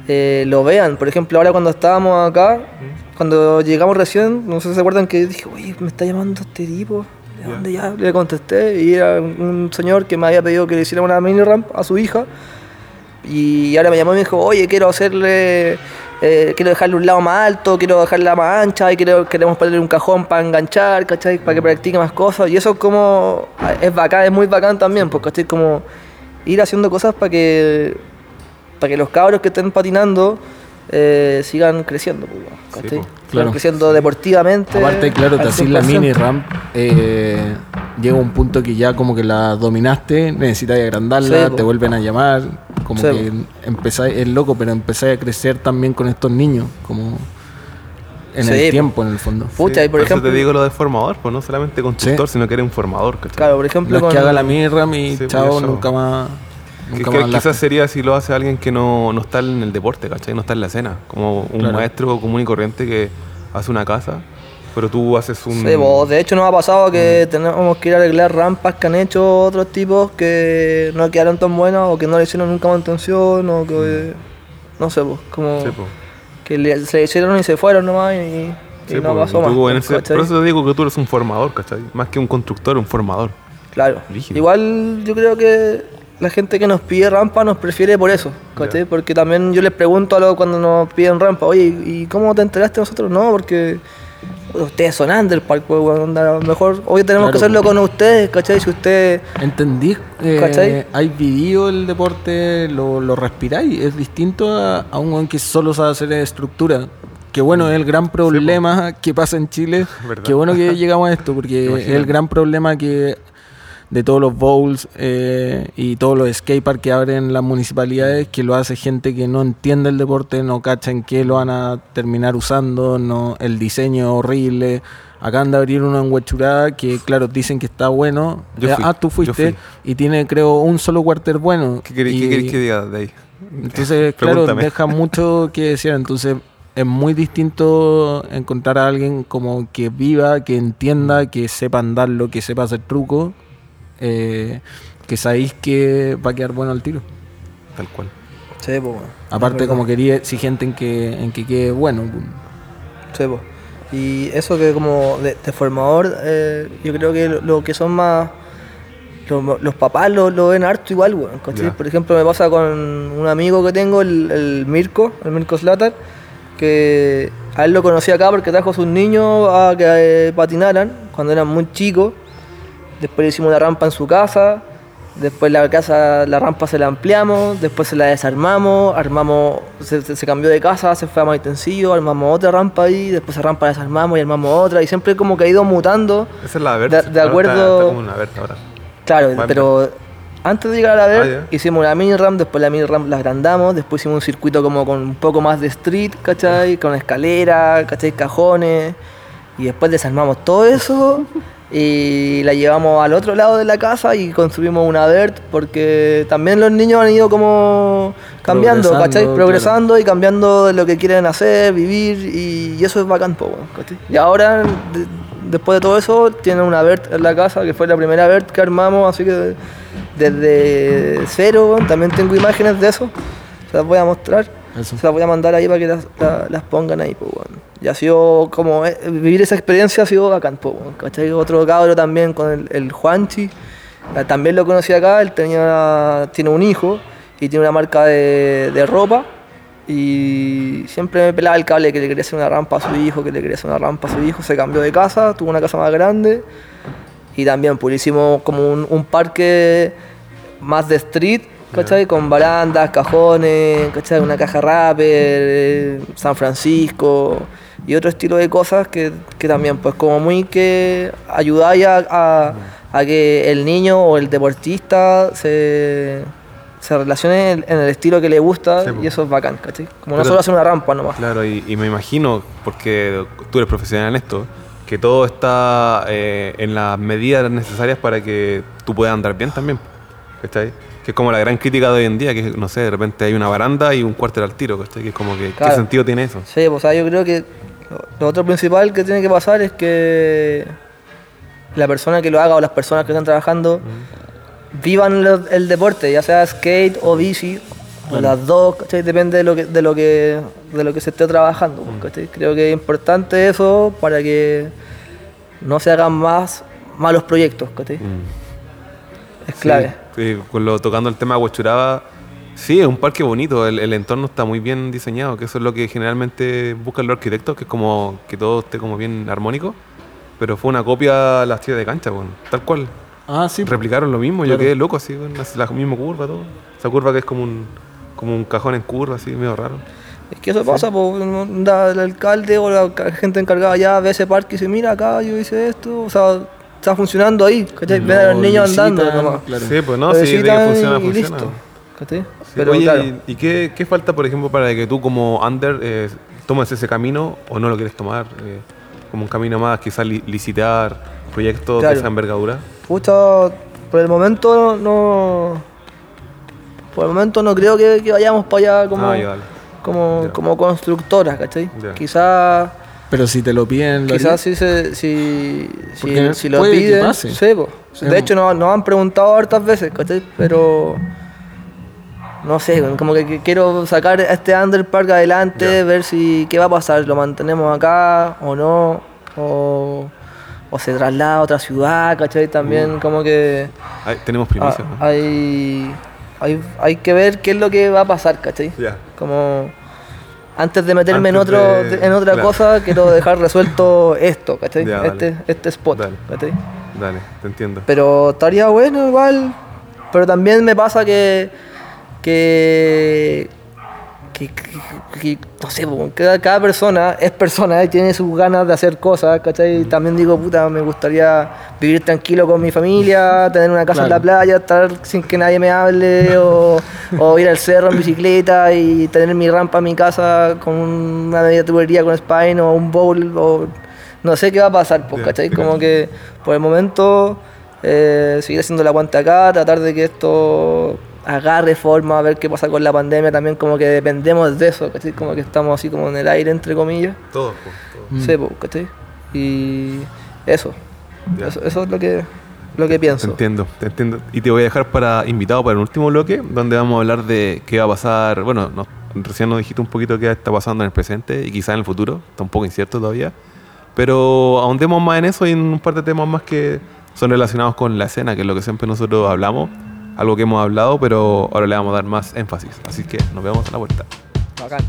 eh, lo vean. Por ejemplo, ahora cuando estábamos acá, Mm. cuando llegamos recién, no sé si se acuerdan que dije, oye, me está llamando este tipo. ¿De Ya. dónde ya? Le contesté y era un, señor que me había pedido que le hiciera una mini ramp a su hija. Y ahora me llamó y me dijo, oye, quiero hacerle, eh, quiero dejarle un lado más alto, quiero dejarla más ancha y quiero, queremos ponerle un cajón para enganchar, ¿cachai? Para que practique más cosas. Y eso es como, es bacán, es muy bacán también, porque ¿cachai? Como ir haciendo cosas para que, para que los cabros que estén patinando eh, sigan creciendo, pues, ¿cachai? Sí. Sigan Claro. creciendo deportivamente. Aparte, claro, te al haces la 100%. mini ramp, eh, llega un punto que ya como que la dominaste, necesitas agrandarla, Sí, te vuelven a llamar, como Sí, que empezáis, es loco, pero empezáis a crecer también con estos niños, como en Sí, el po. tiempo, en el fondo. Pucha, y por eso ejemplo, te digo lo de formador, pues no solamente constructor, sino que eres un formador, ¿cachai? claro, por ejemplo, No es con, que haga la mini ramp y Sí, pues, chao, eso. nunca más. Nunca que quizás sería si lo hace alguien que no, no está en el deporte, ¿cachai? No está en la escena. Como un Claro. maestro común y corriente que hace una casa, pero tú haces un... Sí, po, de hecho nos ha pasado que tenemos que ir a arreglar rampas que han hecho otros tipos que no quedaron tan buenas o que no le hicieron nunca mantención o que no sé, pues, como Sí, po. que le- se hicieron y se fueron nomás y, y Sí, no po, pasó y más. en pues, ese- por eso te digo que tú eres un formador, ¿cachai? Más que un constructor, un formador. Claro. Rígido. Igual yo creo que la gente que nos pide rampa nos prefiere por eso, ¿cachai? Porque también yo les pregunto a los cuando nos piden rampa, oye, ¿y cómo te enteraste nosotros? No, porque ustedes son Underpark, pues, weón, a lo mejor hoy tenemos Claro, que hacerlo con ustedes, ¿cachai? Si usted... Entendí, eh, ¿Cachai? hay vivido el deporte, lo, lo respiráis, es distinto a, a un weón que solo sabe hacer estructura. Que bueno, es el gran problema que pasa en Chile. Verdad. Qué bueno que llegamos a esto, porque es el gran problema que de todos los bowls eh, y todos los skateparks que abren las municipalidades, que lo hace gente que no entiende el deporte, no cacha en qué lo van a terminar usando, no el diseño horrible. Acaban de abrir uno en Huachurá que, claro, dicen que está bueno. Yo Eh, fui, ah, tú fuiste fui. y tiene, creo, un solo cuarter bueno. ¿Qué queréis que diga de ahí? Entonces, claro, deja mucho que decir. Entonces, es muy distinto encontrar a alguien como que viva, que entienda, que sepa andarlo, que sepa hacer truco, eh, que sabéis que va a quedar bueno el tiro. Tal cual. Sí, po, weón. Aparte, como quería exigente en que, en que quede bueno. Sí, po. Y eso que como de, de formador, eh, yo creo que lo, lo que son más... lo- los papás lo, lo ven harto igual, weón. Por ejemplo, me pasa con un amigo que tengo, el, el Mirko, el Mirko Slater, que a él lo conocí acá porque trajo a sus niños a que eh, patinaran cuando eran muy chicos. Después le hicimos una rampa en su casa. Después la casa, la rampa se la ampliamos, después se la desarmamos, armamos, se, se- se cambió de casa, se fue a más intensivo, armamos otra rampa ahí, después esa rampa la desarmamos y armamos otra, y siempre como que ha ido mutando. Esa es la verde. De- acuerdo- Está, está como una verde ahora. Claro, pero antes de llegar a la ver, Ah, hicimos la mini ramp, después la mini ramp la agrandamos, después hicimos un circuito como con un poco más de street, ¿cachai? Con escalera, ¿cachai? Cajones, y después desarmamos todo eso y la llevamos al otro lado de la casa y construimos una vert porque también los niños han ido como cambiando, Progresando, ¿cachai? claro. Progresando y cambiando de lo que quieren hacer, vivir y, y eso es bacán, po, ¿cachai? Y ahora, de- después de todo eso, tienen una vert en la casa que fue la primera vert que armamos, así que desde cero, también tengo imágenes de eso, se las voy a mostrar. Se las voy a mandar ahí para que las, la- las pongan ahí, pues, weón. Y ha sido como, eh, vivir esa experiencia ha sido bacán, pues, weón, ¿cachai? Otro cabro también con el, el Juanchi, eh, también lo conocí acá, él tenía, tiene un hijo y tiene una marca de, de ropa y siempre me pelaba el cable que le quería hacer una rampa a su hijo, que le quería hacer una rampa a su hijo, se cambió de casa, tuvo una casa más grande y también pues hicimos como un, un parque más de street, ¿cachai? Con barandas, cajones, ¿cachai? Una caja rapper, eh, San Francisco y otro estilo de cosas que, que también pues como muy que ayudáis a, a- a que el niño o el deportista se, se relacione en el estilo que le gusta Sí, po. y eso es bacán, ¿cachai? Como no solo hacer una rampa nomás. Claro, y, y me imagino, porque tú eres profesional en esto, que todo está eh, en las medidas necesarias para que tú puedas andar bien también. ¿Cachai? Que es como la gran crítica de hoy en día, que no sé, de repente hay una baranda y un cuartel al tiro, ¿cachai? Que es como que, Claro. ¿qué sentido tiene eso? Sí, pues o sea, yo creo que lo, otro principal que tiene que pasar es que la persona que lo haga o las personas que están trabajando vivan lo- el deporte, ya sea skate o bici, o las dos, ¿cachai? Depende de lo que, de lo que, de lo que se esté trabajando, pues, ¿cachai? Creo que es importante eso para que no se hagan más malos proyectos, ¿cachai? Es clave. Sí, sí, con lo, tocando el tema de Huachuraba, sí, es un parque bonito, el, el entorno está muy bien diseñado, que eso es lo que generalmente buscan los arquitectos, que es como que todo esté como bien armónico, pero fue una copia a las tías de cancha, bueno, tal cual. Ah, sí. Replicaron lo mismo, yo Claro. quedé loco así, con la misma curva, todo. Esa curva que es como un, como un cajón en curva, así, medio raro. Es que eso pasa, pues, no- da- el alcalde o la gente encargada ya ve ese parque y dice, mira acá, yo hice esto, o sea, está funcionando ahí, ¿cachai? Ven a los Lo niños visitan, andando nomás. claro. Sí, pues no, Lo sí, de que visitan funciona, y funciona. listo, ¿cachai? Sí, Pero oye, claro, ¿y, y qué, qué falta, por ejemplo, para que tú como under eh, tomes ese camino o no lo quieres tomar? eh, como un camino más, quizás li- licitar proyectos Claro. de esa envergadura. pucha, por el momento no... Por el momento no creo que, que vayamos para allá como, Ah, ya, como, Ya. como constructoras, ¿cachai? Quizás... Pero si te lo piden, lo Quizás si, se, si, si, lo piden, sí, de hecho nos, nos han preguntado hartas veces, ¿cachai? Pero no sé, como que, que quiero sacar a este Underpark adelante, ver si qué va a pasar, lo mantenemos acá o no, o, o se traslada a otra ciudad, ¿cachai? También Uh. como que Ahí tenemos ah, primicia. ¿no? hay, hay, hay que ver qué es lo que va a pasar, ¿cachai? Ya. Como antes de meterme en otro de- en otra claro. cosa, quiero dejar resuelto esto, ¿cachai? Ya, este, este spot, Dale. ¿cachai? Dale, te entiendo. Pero estaría bueno igual. Pero también me pasa que. que. Que, que- que- no sé, cada, cada persona es persona y tiene sus ganas de hacer cosas, ¿cachai? Y también digo, puta, me gustaría vivir tranquilo con mi familia, tener una casa en la playa, estar sin que nadie me hable, o, o ir al cerro en bicicleta y tener mi rampa en mi casa con una media tubería con spine o un bowl, o no sé qué va a pasar, pues, ¿cachai? Como que por el momento eh, seguir haciendo la aguante acá, tratar de que esto agarre forma, a ver qué pasa con la pandemia, también como que dependemos de eso, ¿cachai? Como que estamos así como en el aire, entre comillas. Todos, todos. Mm. Sí, ¿cachai? Y eso, eso, eso es lo que, lo que Te pienso. entiendo, te entiendo. Y te voy a dejar para invitado para el último bloque, donde vamos a hablar de qué va a pasar. Bueno, no- recién nos dijiste un poquito qué está pasando en el presente y quizá en el futuro. Está un poco incierto todavía. Pero ahondemos más en eso y en un par de temas más que son relacionados con la escena, que es lo que siempre nosotros hablamos. Algo que hemos hablado, pero ahora le vamos a dar más énfasis. Así que nos vemos a la vuelta. Bacán.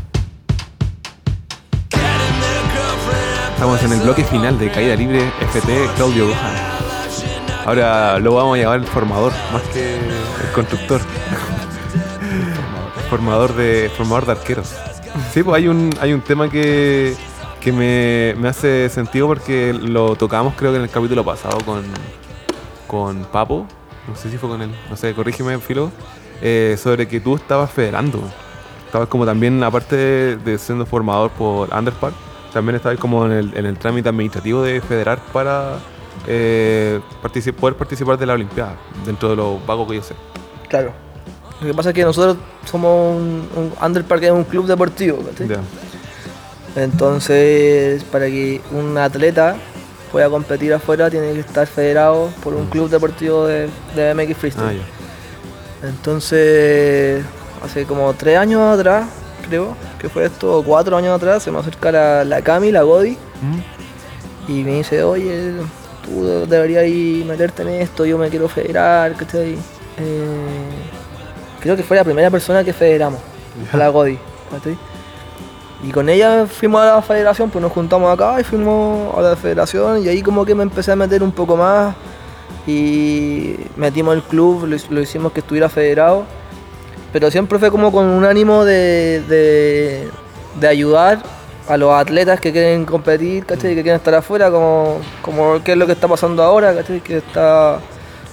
Estamos en el bloque final de Caída Libre FT Claudio Gohan. Ahora lo vamos a llamar el formador, más que el constructor. formador de formador de arqueros. Sí, pues hay un, hay un tema que, que me, me hace sentido porque lo tocamos creo que en el capítulo pasado con, con Papo. No sé si fue con él, no sé, corrígeme, Filo. eh, sobre que tú estabas federando. Estabas como también, aparte de, de siendo formador por Underpark, también estabas como en el, en el trámite administrativo de federar para eh, poder participar de la Olimpiada, dentro de lo vago que yo sé. Claro. Lo que pasa es que nosotros somos un, un Underpark es un club deportivo. Entonces, para que un atleta pueda competir afuera, tiene que estar federado por un club deportivo de, de MX Freestyle. Ah. Entonces, hace como tres años atrás, creo que fue esto, o cuatro años atrás, se me acerca la, la Cami, la Godi, ¿Mm? y me dice, oye, tú deberías ir meterte en esto, yo me quiero federar, ¿cachai? Eh, creo que fue la primera persona que federamos, a la Godi, ¿cachai? Y con ella fuimos a la federación, pues nos juntamos acá y fuimos a la federación y ahí como que me empecé a meter un poco más y metimos el club, lo, lo hicimos que estuviera federado, pero siempre fue como con un ánimo de, de, de ayudar a los atletas que quieren competir, ¿cachai? Que quieren estar afuera, como, como qué es lo que está pasando ahora, ¿cachai? Que está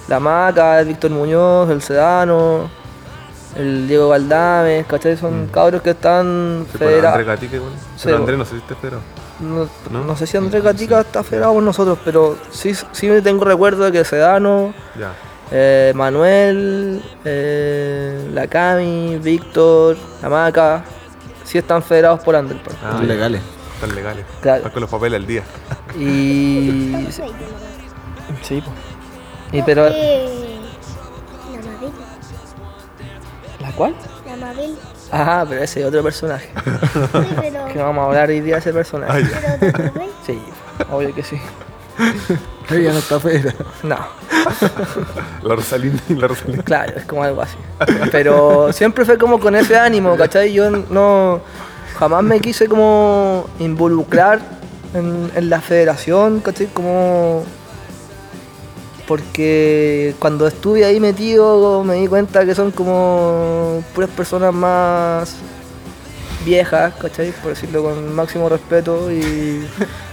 la Maca, el Víctor Muñoz, el Sedano, el Diego Galdames, ¿cachai? Son cabros que están pues, Andrés federados. Gatica igual. Sí, Pero. Andrés no sé si está federado. No, ¿No? no sé si Andrés Gatica está federado por nosotros, pero sí, sí tengo recuerdo de que Sedano, Ya. eh, Manuel, eh, la Cami, Víctor, la Maca, sí están federados por Underpark. Ah, ya. legales. Están legales. Claro. Están con los papeles al día. Y. Sí. Y pero. Cuál? La Mabel. Ajá, pero ese es otro personaje. Sí, pero. Que vamos a hablar hoy día de ese personaje. Ay. Pero te acordás? Sí, obvio que sí. Ella no está federada. No, La Rosalina y la Rosalina. claro, es como algo así. Pero siempre fue como con ese ánimo, ¿cachai? Yo no. Jamás me quise como involucrar en, en la federación, ¿cachai? Como. Porque cuando estuve ahí metido me di cuenta que son como puras personas más viejas, ¿cachai? Por decirlo con máximo respeto y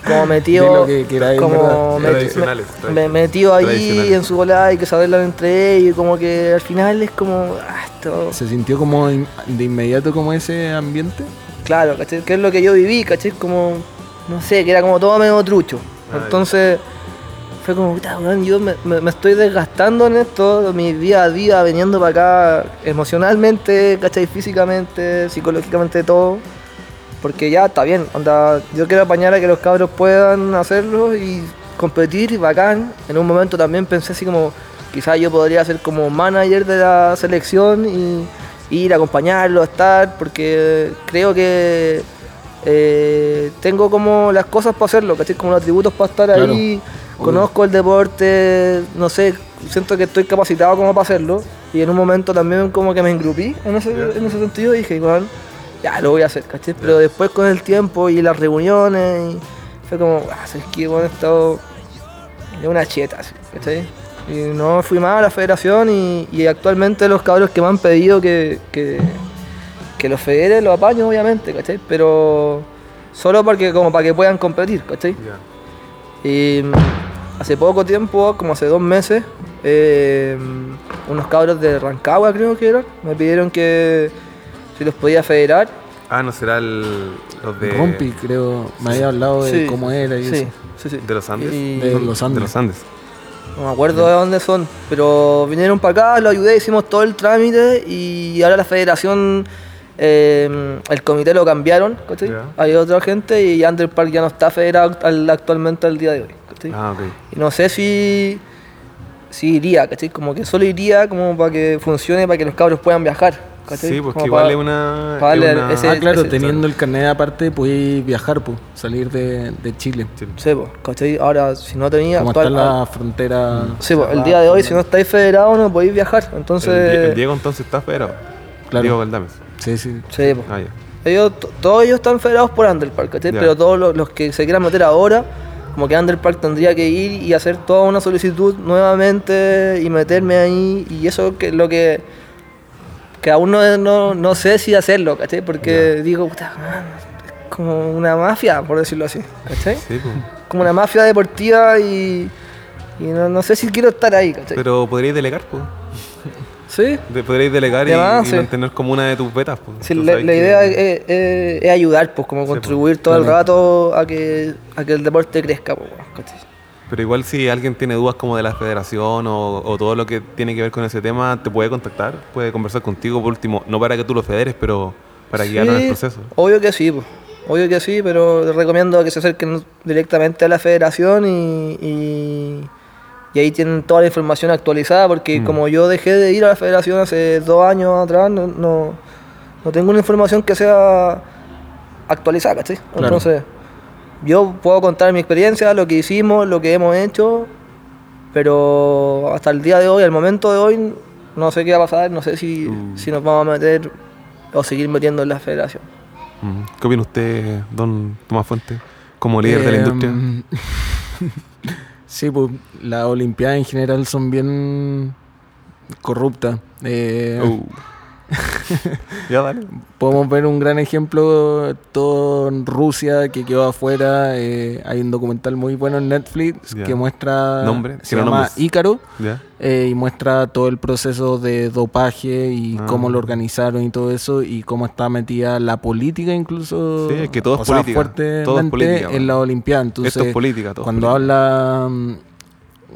como metido, que queráis, como me- me metido ahí en su volada y que se hablan entre ellos y como que al final es como, ah, esto, ¿Se sintió como in- de inmediato como ese ambiente? claro, ¿cachai? Que es lo que yo viví, ¿cachai? Como, no sé, que era como todo medio trucho. Ah, Entonces, fue como, puta, weón, yo me, estoy desgastando en esto, mi día a día, viniendo para acá, emocionalmente, ¿cachai? Físicamente, psicológicamente, todo. Porque ya está bien, onda, yo quiero apañar a que los cabros puedan hacerlo y competir, bacán. En un momento también pensé así como, quizás yo podría ser como manager de la selección y ir a acompañarlo, estar, porque creo que eh, tengo como las cosas para hacerlo, ¿cachai? Como los atributos para estar ahí. Conozco el deporte, no sé, siento que estoy capacitado como para hacerlo. Y en un momento también como que me engrupí en ese, en ese sentido y dije, igual, ya lo voy a hacer, ¿cachai? Pero después con el tiempo y las reuniones, y fue como, ah, es que bueno, he estado de una cheta, así, ¿cachai? Y no fui más a la federación y, y actualmente los cabros que me han pedido que, que, que los federe los apaño, obviamente, ¿cachai? Pero solo porque, como para que puedan competir, ¿cachai? Ya. Y hace poco tiempo, como hace dos meses, eh, unos cabros de Rancagua creo que eran, me pidieron que si los podía federar. Ah, no será el, los de. Rompi, creo, me había hablado de Sí, cómo era y sí, eso. sí, sí. De los Andes. Y- De los De Andes. los Andes. No me acuerdo de dónde son, pero vinieron para acá, lo ayudé, hicimos todo el trámite y ahora la federación, eh, el comité lo cambiaron, ¿cachai? Hay otra gente y Underpark ya no está federado al- actualmente al día de hoy, ¿cachai? Ah, ok. Y no sé si, si iría, ¿cachai? Como que solo iría como para que funcione, para que los cabros puedan viajar, ¿cachai? Sí, porque Como igual es una. pa es darle una- ese- Ah, claro, ese- teniendo el carnet aparte podéis viajar, pues, salir de, de Chile. Sí, pues, ¿cachai? Ahora, si no tenía... Como está actual- la frontera. Sí, pues, el día de hoy, si no estáis federados, no podéis viajar. Entonces, El, Die- el Diego entonces está federado. Claro. Diego Galdames. Sí, sí. sí, pues. Ah, ya. Ellos, to- todos ellos están federados por Underpark, ¿cachai? Ya. Pero todos los, los que se quieran meter ahora, como que Underpark tendría que ir y hacer toda una solicitud nuevamente y meterme ahí. Y eso que es lo que, que aún no, no, no sé si hacerlo, ¿cachai? Porque digo, puta, man, es como una mafia, por decirlo así, ¿cachai? Sí, pues. Como una mafia deportiva y, y no, no sé si quiero estar ahí, ¿cachai? Pero podríais delegar, pues. ¿Sí? De- podríais delegar y, sí. mantener como una de tus betas, pues. Sí, la, idea es, es- es ayudar, pues, como Sí, pues, contribuir todo el rato a que, a que el deporte crezca, pues. Pero igual si alguien tiene dudas como de la federación o, o todo lo que tiene que ver con ese tema, te puede contactar, puede conversar contigo por último, no para que tú lo federes, pero para guiarlo en el Sí, proceso. Obvio que sí, pues. Obvio que sí, pero les recomiendo que se acerquen directamente a la federación y, y, y ahí tienen toda la información actualizada, porque Mm. como yo dejé de ir a la federación hace dos años atrás, no, no, no tengo una información que sea actualizada, ¿cachai? Claro. Entonces, yo puedo contar mi experiencia, lo que hicimos, lo que hemos hecho, pero hasta el día de hoy, al momento de hoy, no sé qué va a pasar, no sé si, Mm. si nos vamos a meter o seguir metiendo en la federación. Mm. ¿Qué opina usted, don Tomás Fuente, como líder de la Eh, industria? sí, pues las Olimpiadas en general son bien corruptas. Eh, Uh. ya, dale. Podemos ver un gran ejemplo, todo en Rusia que quedó afuera. eh, hay un documental muy bueno en Netflix que muestra. Nombre, se llama nombres. Ícaro eh, y muestra todo el proceso de dopaje y Ah. cómo lo organizaron y todo eso y cómo está metida la política incluso. Sí, es que todo es o sea, política, todo es fuertemente política, en la Olimpiada. Entonces, Esto es política, todo. cuando política. habla mm,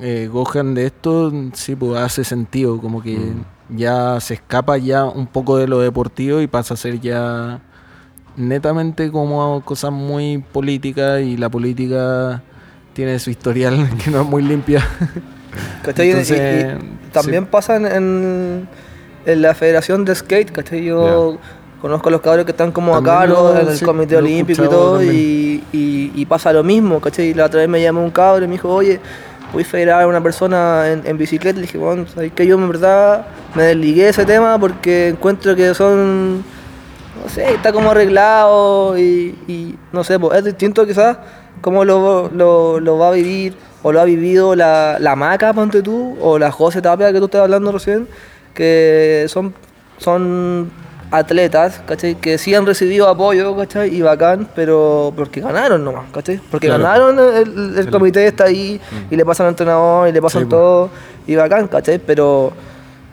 eh, Gohan de esto, sí, pues hace sentido, como que Mm. Ya se escapa ya un poco de lo deportivo y pasa a ser ya netamente como cosas muy políticas y la política tiene su historial que no es muy limpia. ¿Cachai? Y- y- Entonces, y también pasa en, en, en la Federación de Skate, ¿cachai? Yo conozco a los cabros que están como a También cargo lo- en el sí, Comité Olímpico y todo, también. y, y- y pasa lo mismo, ¿cachai? La otra vez me llamó un cabro y me dijo, oye, a federar a una persona en, bicicleta. Le dije, bueno, ¿sabes que Yo en verdad me desligué de ese tema porque encuentro que son, no sé, está como arreglado y, y no sé, pues es distinto quizás cómo lo, lo, lo va a vivir o lo ha vivido la, la Maca, ponte tú, o la José Tapia que tú estás hablando recién, que son, son atletas, ¿cachai? Que sí han recibido apoyo, ¿cachai? Y bacán, pero porque ganaron nomás, ¿cachai? Porque Claro. ganaron, el, el comité está ahí y le pasan al entrenador y le pasan Sí, todo y bacán, ¿cachai? Pero,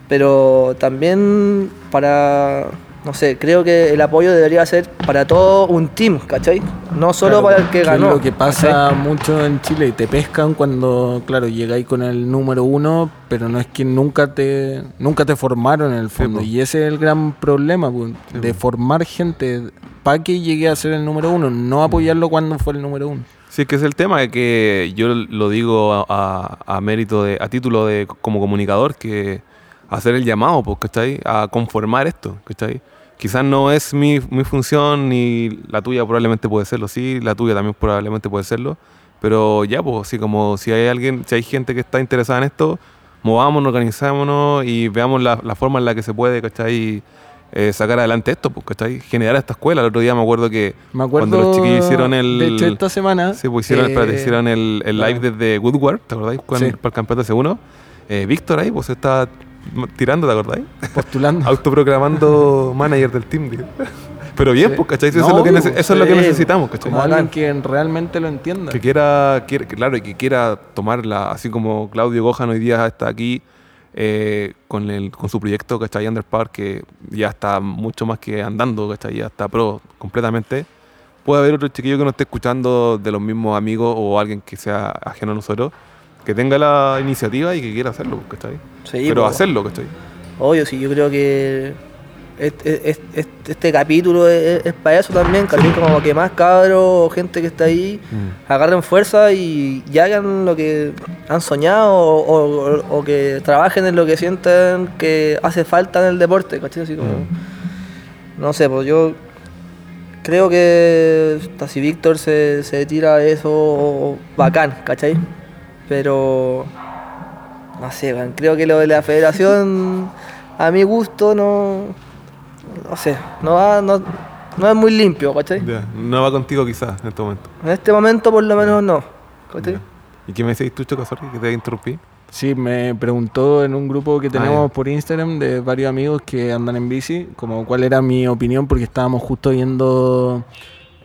pero también para, no sé, creo que el apoyo debería ser para todo un team, ¿cachai? No solo Claro, para el que es ganó. lo que pasa mucho en Chile, te pescan cuando, claro, llegáis con el número uno, pero no es que nunca te nunca te formaron en el fondo. po. y ese es el gran problema, pues, Sí, de formar gente para que llegue a ser el número uno, no apoyarlo cuando fue el número uno. Sí, que es el tema, es que yo lo digo a, a- a mérito de, a título de como comunicador, que hacer el llamado, pues, ¿cachai? A conformar esto, ¿cachai? Quizás no es mi, mi función, ni la tuya probablemente puede serlo, sí, la tuya también probablemente puede serlo, pero ya, pues, así como si hay alguien, si hay gente que está interesada en esto, movámonos, organizámonos y veamos la, la forma en la que se puede, ¿cachai? Eh, sacar adelante esto, pues, ¿cachai? Generar esta escuela. El otro día me acuerdo que Me acuerdo cuando los chiquillos hicieron el... de hecho esta semana Sí, pues hicieron, eh, espérate, hicieron el, el live desde Woodward, ¿te acordáis? Cuando, Sí. Para el campeonato C1. Eh, Víctor ahí, pues estaba tirando, ¿te acordáis? postulando. Autoproclamando manager del team. digo. Pero bien, Sí. pues, ¿cachai? Eso, No, es, lo que eso es lo que necesitamos, ¿cachai? como alguien que realmente lo entienda. Que quiera, quiera- claro, y que quiera tomarla, así como Claudio Gojan hoy día está aquí eh, con, el, con su proyecto, ¿cachai? Underpark, que ya está mucho más que andando, ¿cachai? Ya está pro completamente. Puede haber otro chiquillo que no esté escuchando de los mismos amigos o alguien que sea ajeno a nosotros, que tenga la iniciativa y que quiera hacerlo, ¿cachai? Sí, Pero po. hacerlo, ¿cachai? Obvio, sí, yo creo que este, este, capítulo es, es para eso también, ¿cachai? Como que más cabros o gente que está ahí Mm. agarren fuerza y, y hagan lo que han soñado o, o- o que trabajen en lo que sienten que hace falta en el deporte, ¿cachai? Así como, no sé, pues yo creo que hasta si Víctor se, se tira eso, bacán, ¿cachai? Pero, no sé, creo que lo de la federación, a mi gusto, no, no sé, no, va, no, no es muy limpio, ¿cachai? Ya, No va contigo quizás en este momento. En este momento por lo menos no, ¿cachai? ¿Y qué me decís tú, Choco, sorry, que te interrumpí? Sí, me preguntó en un grupo que tenemos ya. por Instagram de varios amigos que andan en bici, como cuál era mi opinión, porque estábamos justo viendo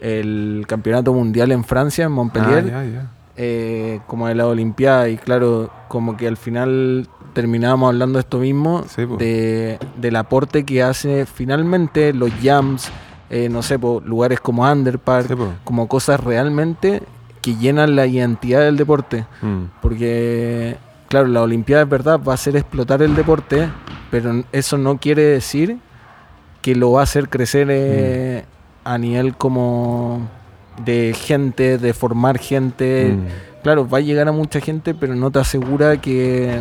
el campeonato mundial en Francia, en Montpellier, Ah. Eh, como de la Olimpiada, y claro, como que al final terminábamos hablando de esto mismo, Sí, de, del aporte que hace finalmente los jams, eh, no sé, po, lugares como Underpark, Sí, como cosas realmente que llenan la identidad del deporte. Mm. Porque, claro, la Olimpiada es verdad, va a hacer explotar el deporte, pero eso no quiere decir que lo va a hacer crecer eh, a nivel como de gente, de formar gente. Mm. Claro, va a llegar a mucha gente, pero no te asegura que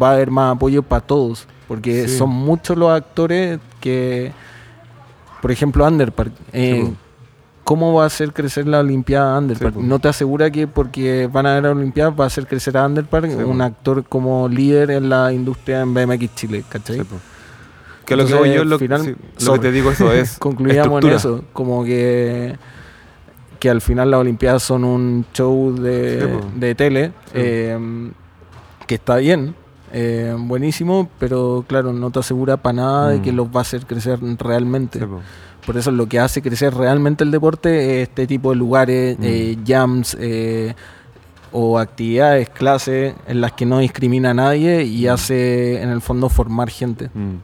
va a haber más apoyo para todos. Porque Sí. son muchos los actores que, por ejemplo, Underpark. eh. ¿Cómo va a hacer crecer la Olimpiada Underpark? po. no te asegura que porque van a haber Olimpiadas va a hacer crecer a Underpark Sí, un actor como líder en la industria en BMX Chile, ¿cachai? Sí. Que lo que voy yo, lo, final- sí, lo que te digo eso es Concluyamos en eso, como que que al final las Olimpiadas son un show de, Sí, de tele Sí. eh, que está bien, eh, buenísimo, pero claro, no te asegura para nada de Mm. que los va a hacer crecer realmente. Sí. Por eso lo que hace crecer realmente el deporte es este tipo de lugares, Mm. eh, jams eh, o actividades, clases en las que no discrimina a nadie y hace en el fondo formar gente. Mm.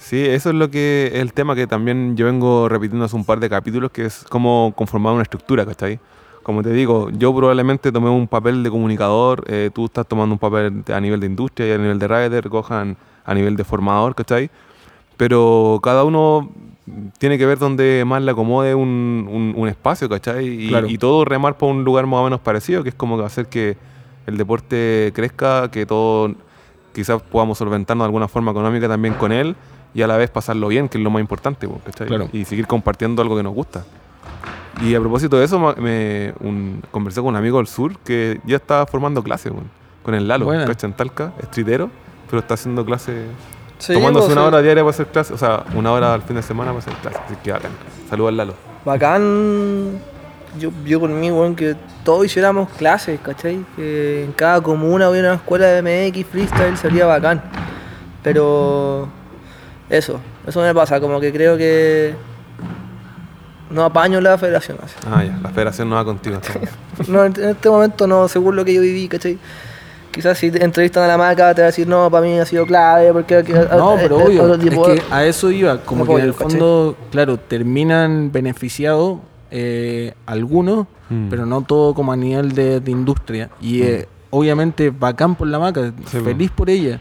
Sí, eso es lo que el tema que también yo vengo repitiendo hace un par de capítulos, que es cómo conformar una estructura, ¿cachai? Como te digo, yo probablemente tomé un papel de comunicador, eh, tú estás tomando un papel a nivel de industria y a nivel de rider, cojan a nivel de formador, ¿cachai? Pero cada uno tiene que ver donde más le acomode un, un- un espacio, ¿cachai? Y, Claro. y todo remar por un lugar más o menos parecido, que es como hacer que el deporte crezca, que todo quizás podamos solventarnos de alguna forma económica también con él y a la vez pasarlo bien, que es lo más importante, po, ¿cachai? Claro. Y seguir compartiendo algo que nos gusta. Y a propósito de eso, me, un- conversé con un amigo del sur que ya está formando clases, con el Lalo, Buena. ¿cachai? En Talca, streetero, pero está haciendo clases, Sí, tomándose pues, una sí. hora diaria para hacer clases, o sea, una hora al fin de semana para hacer clases. Así que bacán. Saludos al Lalo. Bacán, yo, yo por mí, weón, que todos hiciéramos clases, ¿cachai? Que en cada comuna hubiera una escuela de MX, freestyle, sería bacán. Pero eso, eso me pasa, como que creo que no apaño la federación. así. Ah, ya, la federación no va contigo. No, en este momento no, según lo que yo viví, ¿cachai? Quizás si te entrevistan a la maca te va a decir, no, para mí ha sido clave, porque... que- No, eh, pero eh, obvio, otro es tipo- que a eso iba, como que en el fondo, claro, terminan beneficiados eh, algunos, Mm. pero no todo como a nivel de, de industria. Y eh, obviamente bacán por la maca, Sí, feliz por ella.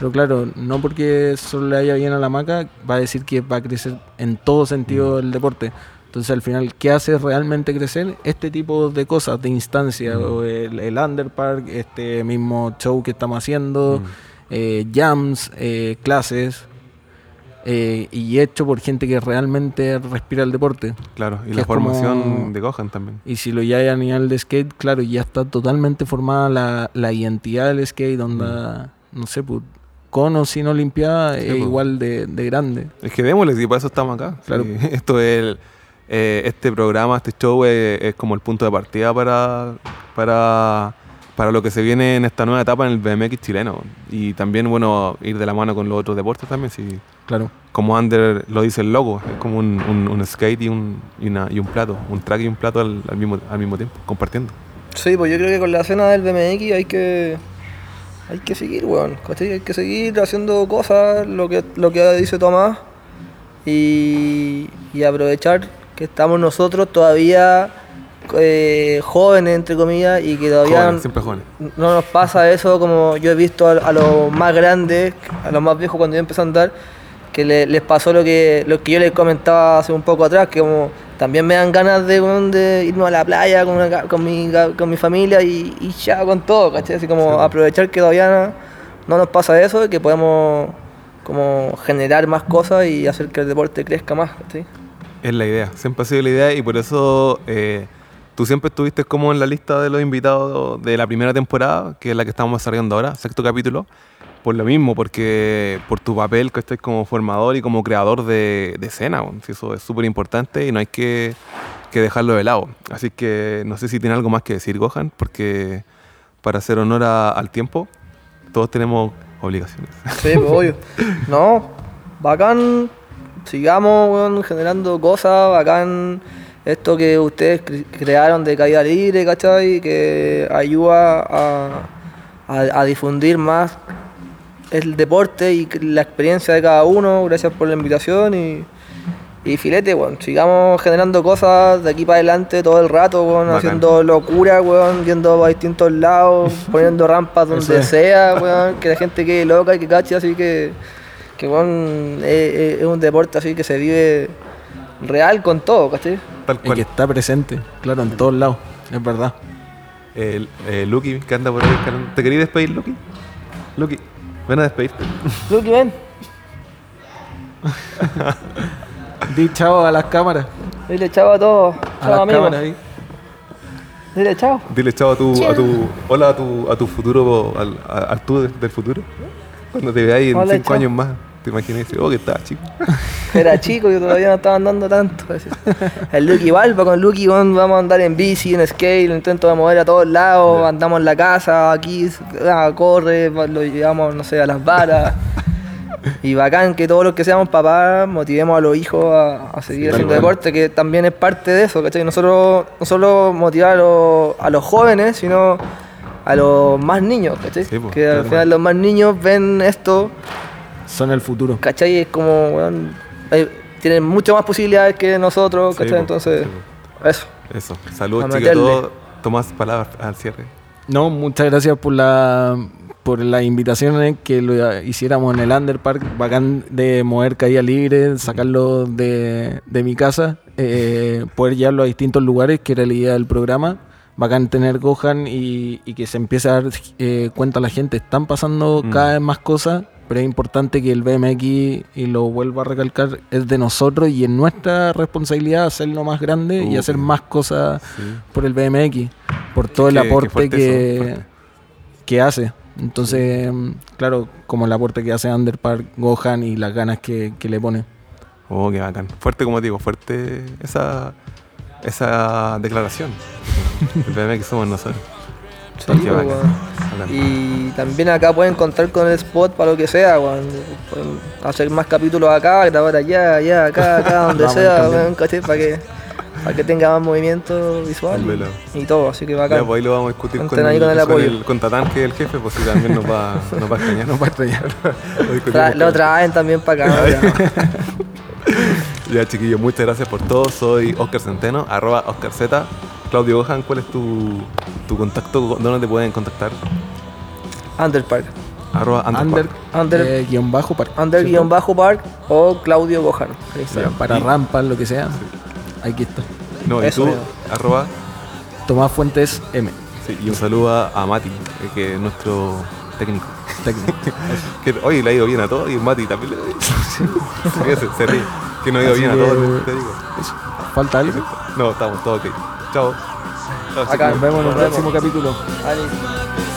Pero claro, no porque solo le haya bien a la maca, va a decir que va a crecer en todo sentido Mm. el deporte. Entonces al final, ¿qué hace realmente crecer? Este tipo de cosas, de instancias, Mm. el, el underpark, este mismo show que estamos haciendo, Mm. eh, jams, eh, clases, eh, y hecho por gente que realmente respira el deporte. Claro, y la es como- formación de Gohan también. Y si lo ya hay a nivel de skate, claro, ya está totalmente formada la, la identidad del skate, donde, no sé, pues, con o sin Olimpiada es pues. igual de, de grande. Es que démosle, y para eso estamos acá. Claro. Sí, esto es el- eh, este programa, este show es, es como el punto de partida para, para, para lo que se viene en esta nueva etapa en el BMX chileno. Y también, bueno, ir de la mano con los otros deportes también. Si, Claro. como Under lo dice el logo, es como un, un- un skate y un, y, una- y un plato, un track y un plato al, al mismo, al mismo tiempo, compartiendo. Sí, pues yo creo que con la escena del BMX hay que hay que seguir, weón. ¿cachai? Hay que seguir haciendo cosas, lo que, lo que dice Tomás, y, y aprovechar que estamos nosotros todavía eh, jóvenes, entre comillas, y que todavía Jóvenes, siempre jóvenes. no nos pasa eso como yo he visto a, a los más grandes, a los más viejos cuando yo empecé a andar, que le- les pasó lo que, lo que yo les comentaba hace un poco atrás, que como también me dan ganas de, irnos a la playa con, una con, mi, con mi familia y, y ya con todo, ¿cachai? Así como Sí. aprovechar que todavía no, no nos pasa eso y que podemos como generar más cosas y hacer que el deporte crezca más, ¿cachai? Es la idea, siempre ha sido la idea y por eso eh, tú siempre estuviste como en la lista de los invitados de la primera temporada, que es la que estamos desarrollando ahora, sexto capítulo, por lo mismo, porque por tu papel que estás como formador y como creador de, de escena. Sí, eso es súper importante y no hay que, que dejarlo de lado. Así que no sé si tiene algo más que decir, Gohan, porque para hacer honor a- al tiempo, todos tenemos obligaciones. Sí, pues, obvio. No, bacán. Sigamos weón, generando cosas, bacán. Esto que ustedes cre- crearon de caída libre, ¿cachai? Que ayuda a, a- a difundir más el deporte y la experiencia de cada uno. Gracias por la invitación y, y filete, weón. Sigamos generando cosas de aquí para adelante todo el rato, haciendo locura, weón, yendo a distintos lados, poniendo rampas donde es. sea, weón, que la gente quede loca y que cache, así que, que weón, es, un deporte así que se vive real con todo, ¿cachai? Tal Y que está presente, claro, en todos lados, es verdad. El, eh, Lucky, que anda por ahí. ¿Te querías despedir, Lucky? Lucky, ven a despedirte. Lucky, ven, Di chao a las cámaras. dile chao a todos, A chao las amigos, cámaras ahí. dile chao. Dile chao a tu, a tu hola a tu, a tu futuro, al, a- al tú de- del futuro. Cuando te veáis en Hola, cinco chao. años más, te imaginas, oh, que estaba chico. Era chico y todavía no estaba andando tanto. El Lucky igual, va con Lucky vamos a andar en bici, en skate, lo intento de mover a todos lados, andamos en la casa, aquí ah, corre, lo llevamos, no sé, a las varas. Y bacán que todos los que seamos papás motivemos a los hijos a, a seguir Sí, haciendo deporte, que también es parte de eso, ¿cachai? Nosotros no solo motivar a los, a los jóvenes, sino a los más niños, ¿cachai? Sí, po, que al claro. final los más niños ven esto Son el futuro. ¿cachai? Es como, weón, hay- tienen mucho más posibilidades que nosotros, ¿cachai? Entonces, sí, eso. Eso. Saludos, chicos, todos. Tomás palabras al cierre. No, muchas gracias por la por las invitaciones que lo hiciéramos en el Underpark. Bacán de mover caída libre, sacarlo de, de mi casa, eh, poder llevarlo a distintos lugares, que era la idea del programa. Bacán tener Gohan y, y que se empiece a dar eh, cuenta a la gente. Están pasando Mm. cada vez más cosas, pero es importante que el BMX, y lo vuelvo a recalcar, es de nosotros y es nuestra responsabilidad hacerlo más grande y Uh, hacer sí. más cosas Sí. por el BMX, por todo el Qué- aporte que, eso, que hace. Entonces, mm, claro, como el aporte que hace Underpark, Gohan y las ganas que, que le pone. Oh, qué bacán. Fuerte, como digo, fuerte esa, esa declaración. El somos nosotros. Sí, Qué po, bacán. weón. Bacán. Y también acá pueden contar con el spot para lo que sea, weón. Pueden hacer más capítulos acá, grabar allá, allá, acá, acá, donde sea, weón, ¿cachai? Para que, para que tenga más movimiento visual y, y todo, así que Ya, bacán. pues ahí lo vamos a discutir con, ahí el, con el con apoyo. el- con Tatán, que es el jefe, pues si también nos va, nos va a extrañar. Nos va a extrañar. Lo lo con- traen también para acá. Ya. Chiquillos, muchas gracias por todo. Soy Oscar Centeno, arroba Oscar Z. Claudio Gohan, ¿cuál es tu, tu contacto? ¿Dónde te pueden contactar? Underpark. Arroba Under, Underpark. Under, eh, guion bajo park. under guion bajo park o Claudio Gohan. Para Y- rampas, lo que sea. Aquí está. No, y Eso tú, mismo. arroba. Tomás Fuentes M. Sí, y un saludo a, a Mati, que es nuestro técnico. Que, oye, le ha ido bien a todos y Mati también le ha ido bien. se, se ríe. Que no ha ido Así bien a todos, te digo. Eso. ¿Falta algo? No, estamos todos ok. Chao. Chao, Acá. Nos vemos en el próximo capítulo. Ali.